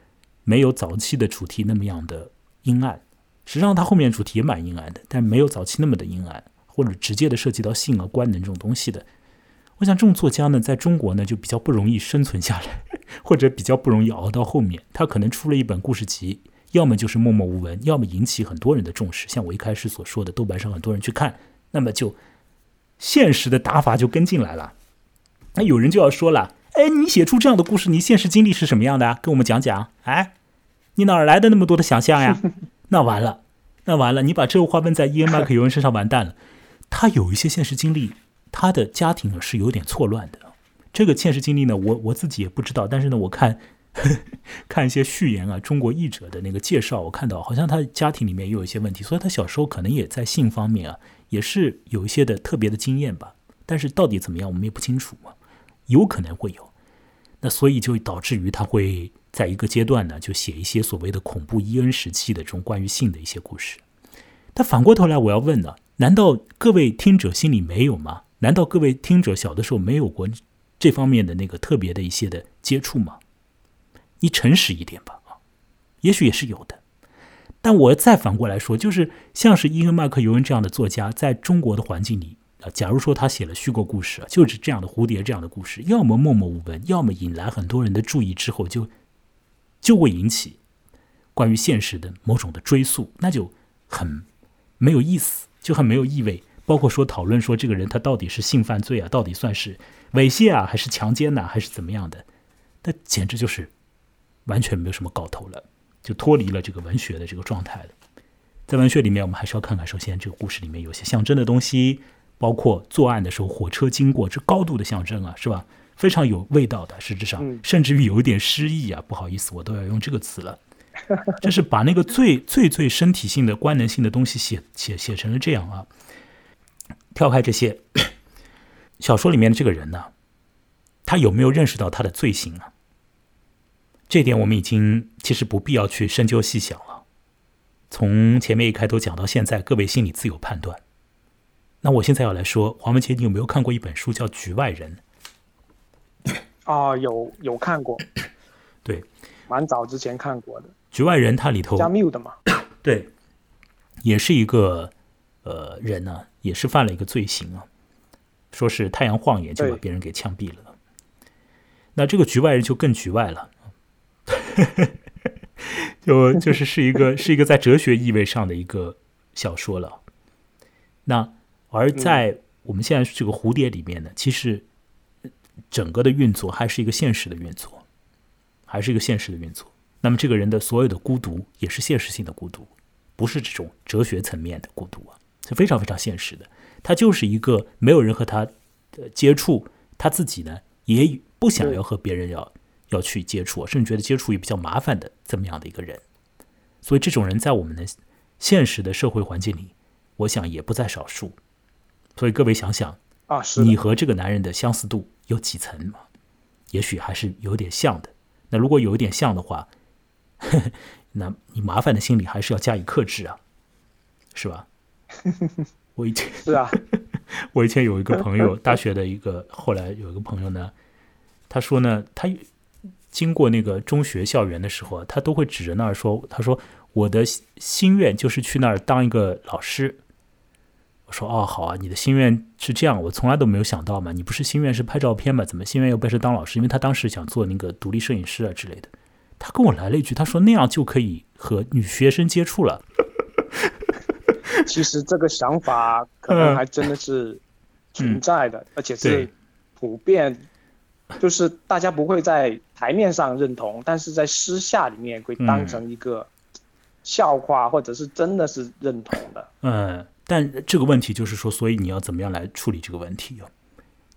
Speaker 1: 没有早期的主题那么样的阴暗。实际上，它后面主题也蛮阴暗的，但没有早期那么的阴暗，或者直接的涉及到性啊、官能这种东西的。我想，这种作家呢，在中国呢，就比较不容易生存下来，或者比较不容易熬到后面。他可能出了一本故事集，要么就是默默无闻，要么引起很多人的重视。像我一开始所说的，豆瓣上很多人去看，那么就现实的打法就跟进来了。那有人就要说了，哎，你写出这样的故事，你现实经历是什么样的？跟我们讲讲。哎，你哪儿来的那么多的想象呀？那完了，那完了，你把这个话问在伊恩·麦克尤恩身上完蛋了。他有一些现实经历，他的家庭呢是有点错乱的。这个现实经历呢，我我自己也不知道，但是呢，我看 看一些序言啊，中国译者的那个介绍，我看到好像他家庭里面也有一些问题，所以他小时候可能也在性方面啊，也是有一些的特别的经验吧。但是到底怎么样，我们也不清楚嘛。有可能会有，那所以就导致于他会在一个阶段呢，就写一些所谓的恐怖伊恩时期的这种关于性的一些故事。但反过头来，我要问呢，难道各位听者心里没有吗？难道各位听者小的时候没有过这方面的那个特别的一些的接触吗？你诚实一点吧，啊，也许也是有的。但我再反过来说，就是像是伊恩·麦克尤恩这样的作家，在中国的环境里。假如说他写了虚构故事，就是这样的蝴蝶这样的故事，要么默默无闻，要么引来很多人的注意之后，就就会引起关于现实的某种的追溯，那就很没有意思，就很没有意味。包括说讨论说这个人他到底是性犯罪啊，到底算是猥亵啊，还是强奸呐，还是怎么样的？那简直就是完全没有什么搞头了，就脱离了这个文学的这个状态了。在文学里面，我们还是要看看，首先这个故事里面有些象征的东西。包括作案的时候，火车经过，这高度的象征啊，是吧？非常有味道的，实质上，甚至于有一点诗意啊。不好意思，我都要用这个词了，就是把那个最最最身体性的、官能性的东西写写写成了这样啊。跳开这些，小说里面的这个人呢，他有没有认识到他的罪行啊？这点我们已经其实不必要去深究细想了。从前面一开头讲到现在，各位心里自有判断。那我现在要来说，黄文杰，你有没有看过一本书叫《局外人》？
Speaker 2: 啊，有有看过，
Speaker 1: 对，
Speaker 2: 蛮早之前看过的。
Speaker 1: 《局外人》它里头
Speaker 2: 加缪的嘛，
Speaker 1: 对，也是一个呃人呢，也是犯了一个罪行啊，说是太阳晃眼就把别人给枪毙了。那这个局外人就更局外了，就就是是一个是一个在哲学意味上的一个小说了。那而在我们现在这个蝴蝶里面呢，其实整个的运作还是一个现实的运作，还是一个现实的运作。那么这个人的所有的孤独也是现实性的孤独，不是这种哲学层面的孤独啊，是非常非常现实的。他就是一个没有人和他接触，他自己呢也不想要和别人要要去接触，甚至觉得接触也比较麻烦的这么样的一个人。所以这种人在我们的现实的社会环境里，我想也不在少数。所以各位想想
Speaker 2: 啊，
Speaker 1: 你和这个男人的相似度有几层嘛？也许还是有点像的。那如果有一点像的话，那你麻烦的心理还是要加以克制啊，是吧？我以前
Speaker 2: 是啊，
Speaker 1: 我以前有一个朋友，大学的一个，后来有一个朋友呢，他说呢，他经过那个中学校园的时候，他都会指着那儿说，他说我的心愿就是去那儿当一个老师。我说哦好啊，你的心愿是这样，我从来都没有想到嘛。你不是心愿是拍照片嘛？怎么心愿又变成当老师？因为他当时想做那个独立摄影师啊之类的。他跟我来了一句，他说那样就可以和女学生接触了。
Speaker 2: 其实这个想法可能还真的是存在的，而且是普遍，就是大家不会在台面上认同，但是在私下里面会当成一个笑话，或者是真的是认同的。
Speaker 1: 嗯，但这个问题就是说，所以你要怎么样来处理这个问题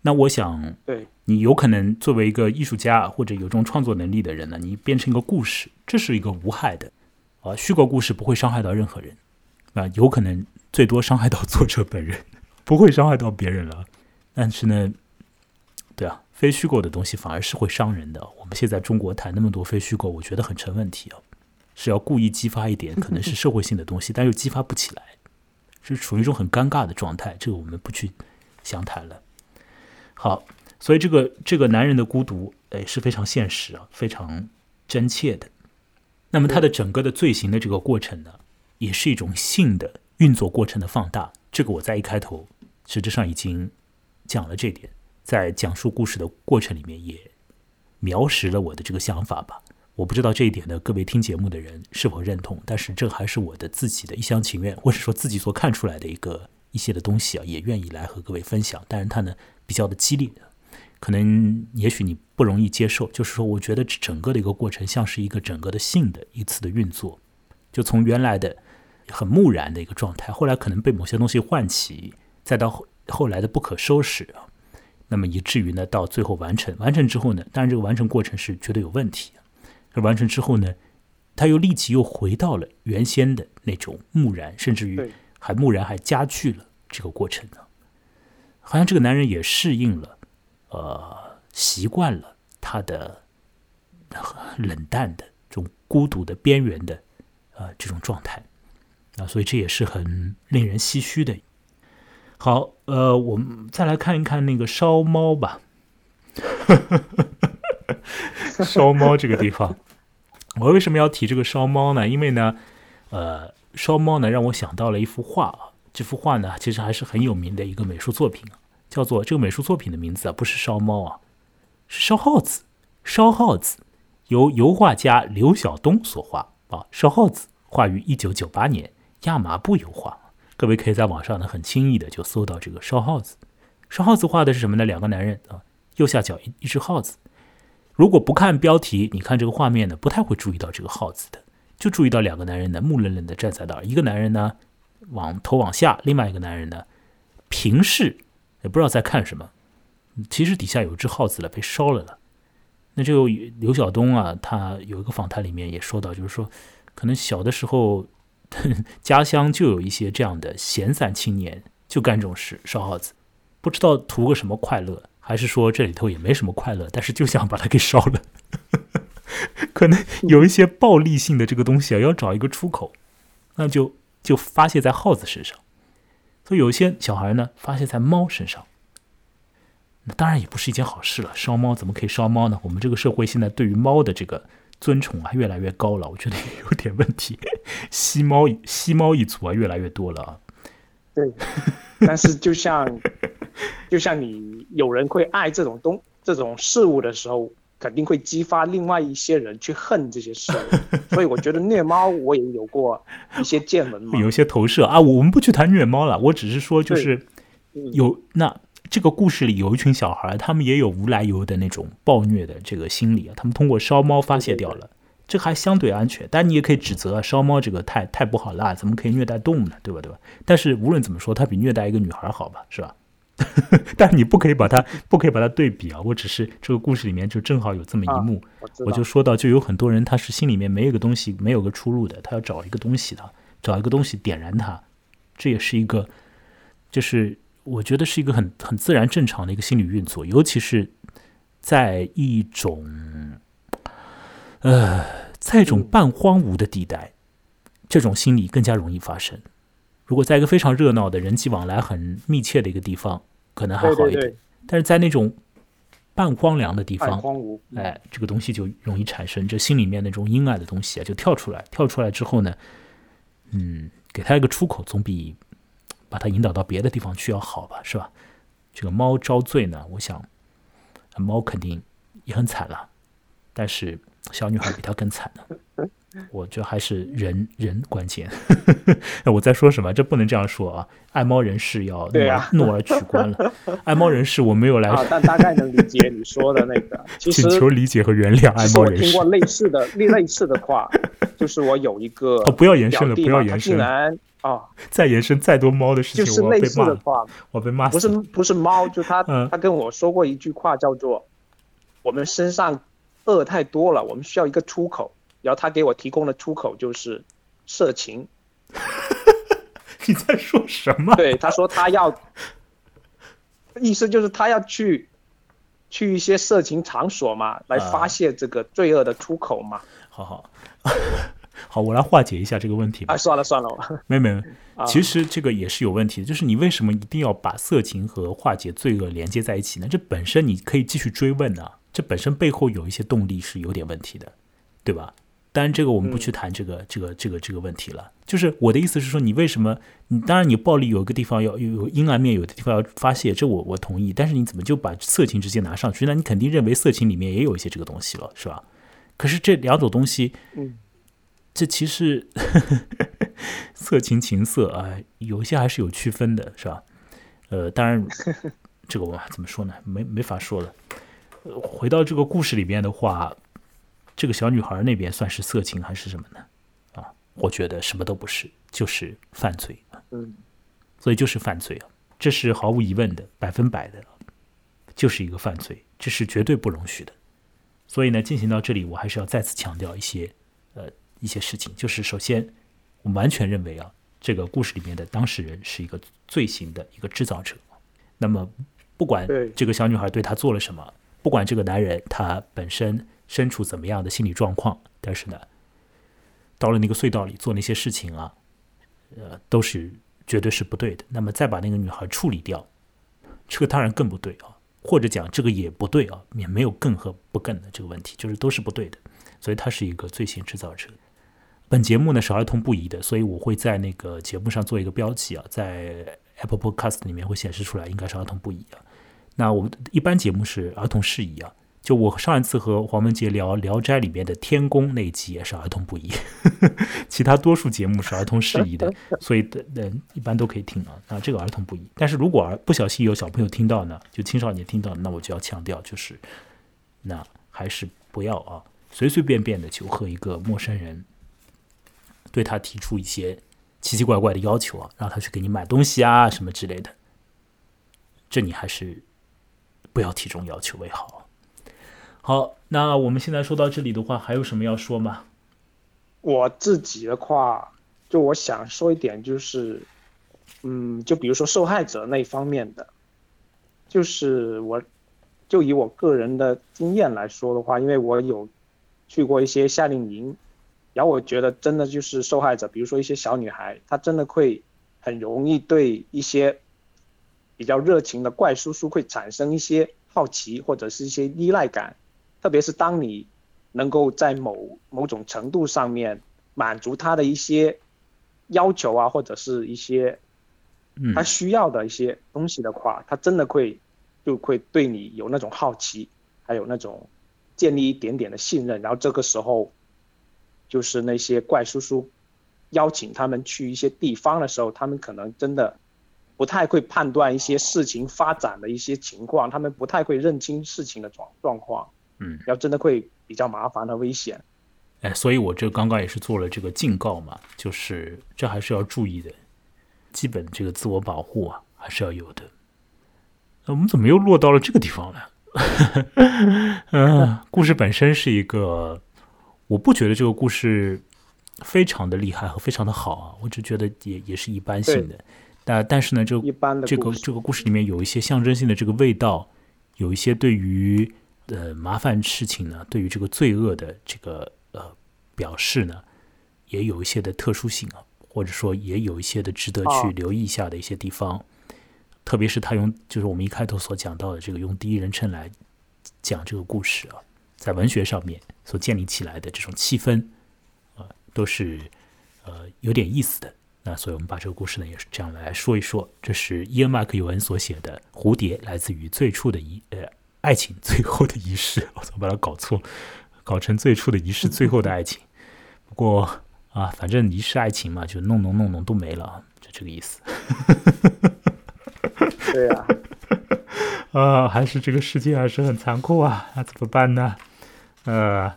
Speaker 1: 那我想，
Speaker 2: 对
Speaker 1: 你有可能作为一个艺术家或者有这种创作能力的人呢，你变成一个故事，这是一个无害的啊，虚构故事不会伤害到任何人啊，有可能最多伤害到作者本人，不会伤害到别人了。但是呢，对啊，非虚构的东西反而是会伤人的。我们现在中国谈那么多非虚构，我觉得很成问题啊，是要故意激发一点可能是社会性的东西，但又激发不起来，是处于一种很尴尬的状态。这个我们不去详谈了。好，所以这个这个男人的孤独，哎，是非常现实啊，非常真切的。那么他的整个的罪行的这个过程呢，也是一种性的运作过程的放大。这个我在一开头实质上已经讲了这点，在讲述故事的过程里面也描实了我的这个想法吧。我不知道这一点的各位听节目的人是否认同，但是这还是我的自己的一厢情愿，或者说自己所看出来的一个一些的东西啊，也愿意来和各位分享。但是它呢？比较的激烈，可能也许你不容易接受。就是说，我觉得整个的一个过程像是一个整个的性的一次的运作，就从原来的很木然的一个状态，后来可能被某些东西唤起，再到后后来的不可收拾啊，那么以至于呢，到最后完成。完成之后呢，当然这个完成过程是绝对有问题。而完成之后呢，他又立即又回到了原先的那种木然，甚至于还木然还加剧了这个过程呢。好像这个男人也适应了，呃，习惯了他的冷淡的这种孤独的边缘的，呃，这种状态啊，所以这也是很令人唏嘘的。好，呃，我们再来看一看那个烧猫吧。烧猫这个地方，我为什么要提这个烧猫呢？因为呢，呃，烧猫呢让我想到了一幅画啊。这幅画呢，其实还是很有名的一个美术作品，叫做这个美术作品的名字啊，不是烧猫啊，是烧耗子。烧耗子由油画家刘晓东所画啊，烧耗子画于一九九八年，亚麻布油画。各位可以在网上呢很轻易的就搜到这个烧耗子。烧耗子画的是什么呢？两个男人啊，右下角一一只耗子。如果不看标题，你看这个画面呢，不太会注意到这个耗子的，就注意到两个男人呢木愣愣的站在那儿，一个男人呢。往头往下，另外一个男人呢，平视，也不知道在看什么。其实底下有一只耗子了，被烧了了。那就刘晓东啊，他有一个访谈里面也说到，就是说，可能小的时候家乡就有一些这样的闲散青年，就干这种事，烧耗子，不知道图个什么快乐，还是说这里头也没什么快乐，但是就想把它给烧了。可能有一些暴力性的这个东西啊，要找一个出口，那就。就发泄在耗子身上，所以有些小孩呢发泄在猫身上，那当然也不是一件好事了。烧猫怎么可以烧猫呢？我们这个社会现在对于猫的这个尊崇啊越来越高了，我觉得有点问题。吸猫吸猫一族啊越来越多了啊。
Speaker 2: 对，但是就像 就像你有人会爱这种东这种事物的时候。肯定会激发另外一些人去恨这些事，所以我觉得虐猫我也有过一些见闻嘛，
Speaker 1: 有一些投射啊。我们不去谈虐猫了，我只是说就是有那这个故事里有一群小孩，他们也有无来由的那种暴虐的这个心理啊，他们通过烧猫发泄掉了，这还相对安全。但你也可以指责烧猫这个太太不好啦，怎么可以虐待动物呢？对吧？对吧？但是无论怎么说，它比虐待一个女孩好吧？是吧？但你不可以把它不可以把它对比啊！我只是这个故事里面就正好有这么一幕，我就说到，就有很多人他是心里面没有个东西，没有个出路的，他要找一个东西的，找一个东西点燃它，这也是一个，就是我觉得是一个很很自然正常的一个心理运作，尤其是在一种呃，在一种半荒芜的地带，这种心理更加容易发生。如果在一个非常热闹的人际往来很密切的一个地方，可能还好一点。但是在那种半荒凉的地方，
Speaker 2: 荒芜，
Speaker 1: 哎，这个东西就容易产生，这心里面那种阴暗的东西啊，就跳出来。跳出来之后呢，嗯，给他一个出口，总比把他引导到别的地方去要好吧，是吧？这个猫遭罪呢，我想猫肯定也很惨了，但是小女孩比他更惨呢。我觉得还是人人关键。我在说什么？这不能这样说啊！爱猫人士要
Speaker 2: 对啊
Speaker 1: 诺而取关了。爱猫人士，我没有来
Speaker 2: 啊，但大概能理解你说的那个。其实
Speaker 1: 请求理解和原谅爱猫人士
Speaker 2: 我听过。类似的类类似的话，就是我有一个
Speaker 1: 哦，不要延伸了，不要延伸，
Speaker 2: 竟然啊，
Speaker 1: 再延伸再多猫的事情，
Speaker 2: 就是类
Speaker 1: 我被骂了，
Speaker 2: 似的话，
Speaker 1: 我被骂
Speaker 2: 不是。不是猫，就他
Speaker 1: 嗯
Speaker 2: 他跟我说过一句话，叫做我们身上恶太多了，我们需要一个出口。然后他给我提供的出口就是色情。
Speaker 1: 你在说什么？
Speaker 2: 对，他说他要，意思就是他要去去一些色情场所嘛，来
Speaker 1: 啊
Speaker 2: 发泄这个罪恶的出口嘛。
Speaker 1: 好好 好，我来化解一下这个问题吧
Speaker 2: 啊，。算了算了，
Speaker 1: 没没没，
Speaker 2: 啊
Speaker 1: 其实这个也是有问题的，就是你为什么一定要把色情和化解罪恶连接在一起呢？这本身你可以继续追问啊、这本身背后有一些动力是有点问题的，对吧？当然，这个我们不去谈这个、这个这个这个问题了。就是我的意思是说，你为什么你当然你暴力有一个地方要有有阴暗面，有的地方要发泄，这我我同意。但是你怎么就把色情直接拿上去？那你肯定认为色情里面也有一些这个东西了，是吧？可是这两种东西，
Speaker 2: 嗯，
Speaker 1: 这其实 色情情色啊、有一些还是有区分的，是吧？呃，当然，这个我怎么说呢？没没法说了。呃回到这个故事里边的话，这个小女孩那边算是色情还是什么呢？啊，我觉得什么都不是，就是犯罪啊。
Speaker 2: 嗯，
Speaker 1: 所以就是犯罪啊，这是毫无疑问的，百分百的，就是一个犯罪，这是绝对不容许的。所以呢，进行到这里，我还是要再次强调一些呃一些事情，就是首先，我完全认为啊，这个故事里面的当事人是一个罪行的一个制造者。那么，不管这个小女孩对他做了什么，不管这个男人他本身身处怎么样的心理状况，但是呢，到了那个隧道里做那些事情啊，呃，都是绝对是不对的。那么再把那个女孩处理掉，这个当然更不对啊，或者讲这个也不对啊，也没有更和不更的这个问题，就是都是不对的。所以他是一个罪行制造者。本节目呢是儿童不宜的，所以我会在那个节目上做一个标记啊，在 Apple Podcast 里面会显示出来，应该是儿童不宜啊。那我们一般节目是儿童适宜啊。就我上一次和黄文杰聊《聊斋》里面的天宫那一集也是儿童不宜，其他多数节目是儿童适宜的，所以的人一般都可以听啊。那这个儿童不宜，但是如果儿不小心有小朋友听到呢，就青少年听到，那我就要强调，就是那还是不要啊，随随便便的就和一个陌生人对他提出一些奇奇怪怪的要求啊，让他去给你买东西啊什么之类的，这你还是不要提这种要求为好。好，那我们现在说到这里的话，还有什么要说吗？
Speaker 2: 我自己的话，就我想说一点，就是，嗯，就比如说受害者那一方面的，就是我，就以我个人的经验来说的话，因为我有去过一些夏令营，然后我觉得真的就是受害者，比如说一些小女孩，她真的会很容易对一些比较热情的怪叔叔会产生一些好奇或者是一些依赖感，特别是当你能够在某某种程度上面满足他的一些要求啊，或者是一些
Speaker 1: 嗯。
Speaker 2: 他需要的一些东西的话，他真的会就会对你有那种好奇，还有那种建立一点点的信任，然后这个时候就是那些怪叔叔邀请他们去一些地方的时候，他们可能真的不太会判断一些事情发展的一些情况，他们不太会认清事情的状状况，
Speaker 1: 嗯，
Speaker 2: 要真的会比较麻烦和危险。
Speaker 1: 哎，所以我这刚刚也是做了这个警告嘛，就是这还是要注意的，基本这个自我保护啊还是要有的。那我们怎么又落到了这个地方了？嗯，故事本身是一个，我不觉得这个故事非常的厉害和非常的好啊，我只觉得也也是一般性的。但但是呢，这
Speaker 2: 一般的
Speaker 1: 这个这个故事里面有一些象征性的这个味道，有一些对于呃麻烦事情呢，对于这个罪恶的这个呃表示呢，也有一些的特殊性啊，或者说也有一些的值得去
Speaker 2: 哦
Speaker 1: 留意一下的一些地方。特别是他用就是我们一开头所讲到的这个用第一人称来讲这个故事啊，在文学上面所建立起来的这种气氛啊、都是呃有点意思的。那所以我们把这个故事呢也是这样来说一说。这是伊恩·麦克尤恩所写的《蝴蝶来自于最初的一呃爱情最后的仪式》，我怎么把它搞错了？搞成最初的仪式，最后的爱情。不过啊，反正仪式爱情嘛，就弄弄弄弄都没了，就这个意思。
Speaker 2: 对呀，
Speaker 1: 啊，还是这个世界还是很残酷啊，那怎么办呢？呃，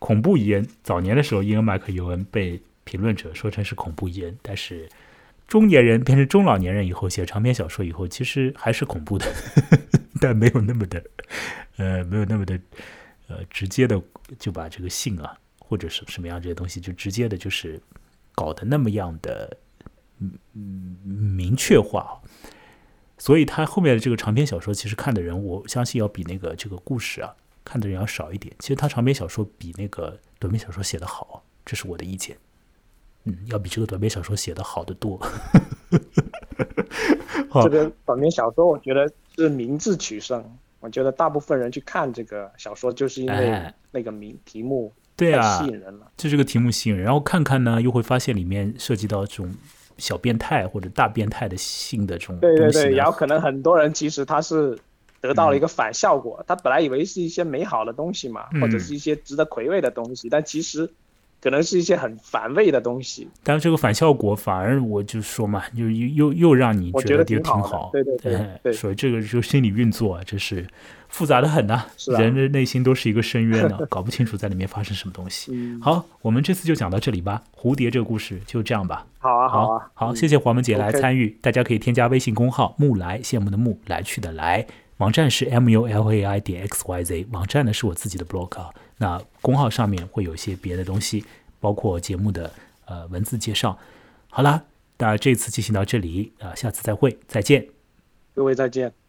Speaker 1: 恐怖遗人，早年的时候，伊恩·麦克尤恩被评论者说成是恐怖遗人，但是中年人变成中老年人以后，写长篇小说以后，其实还是恐怖的，但没有那么的，呃，没有那么的，呃，直接的就把这个性啊，或者是什么样这些东西，就直接的，就是搞得那么样的，嗯嗯，明确化。所以他后面的这个长篇小说，其实看的人，我相信要比那个这个故事啊。看的人要少一点。其实他长篇小说比那个短篇小说写的好，这是我的意见。嗯，要比这个短篇小说写的好得多。
Speaker 2: 这个短篇小说，我觉得是名字取胜。我觉得大部分人去看这个小说，就是因为那个名题目
Speaker 1: 对啊
Speaker 2: 吸引人了。
Speaker 1: 就这个题目吸引人，然后看看呢，又会发现里面涉及到这种小变态或者大变态的性的这种
Speaker 2: 对对对，然后可能很多人其实他是。得到了一个反效果，他本来以为是一些美好的东西嘛，或者是一些值得回味的东西，但其实可能是一些很反胃的东西。
Speaker 1: 但是这个反效果反而我就说嘛，就又又又让你觉得挺
Speaker 2: 好，对对对，
Speaker 1: 所以这个就心理运作啊，这是复杂的很呐，人的内心都是一个深渊呢，搞不清楚在里面发生什么东西。好，我们这次就讲到这里吧，蝴蝶这个故事就这样吧。
Speaker 2: 好啊，好
Speaker 1: 啊，好，谢谢黄文姐来参与，大家可以添加微信公号“木来”，羡慕的木，来去的来。网站是 m u l a i 点 x y z，网站呢是我自己的 blog 啊。那公号上面会有一些别的东西，包括节目的呃文字介绍。好了，那这次进行到这里啊，下次再会，再见，
Speaker 2: 各位再见。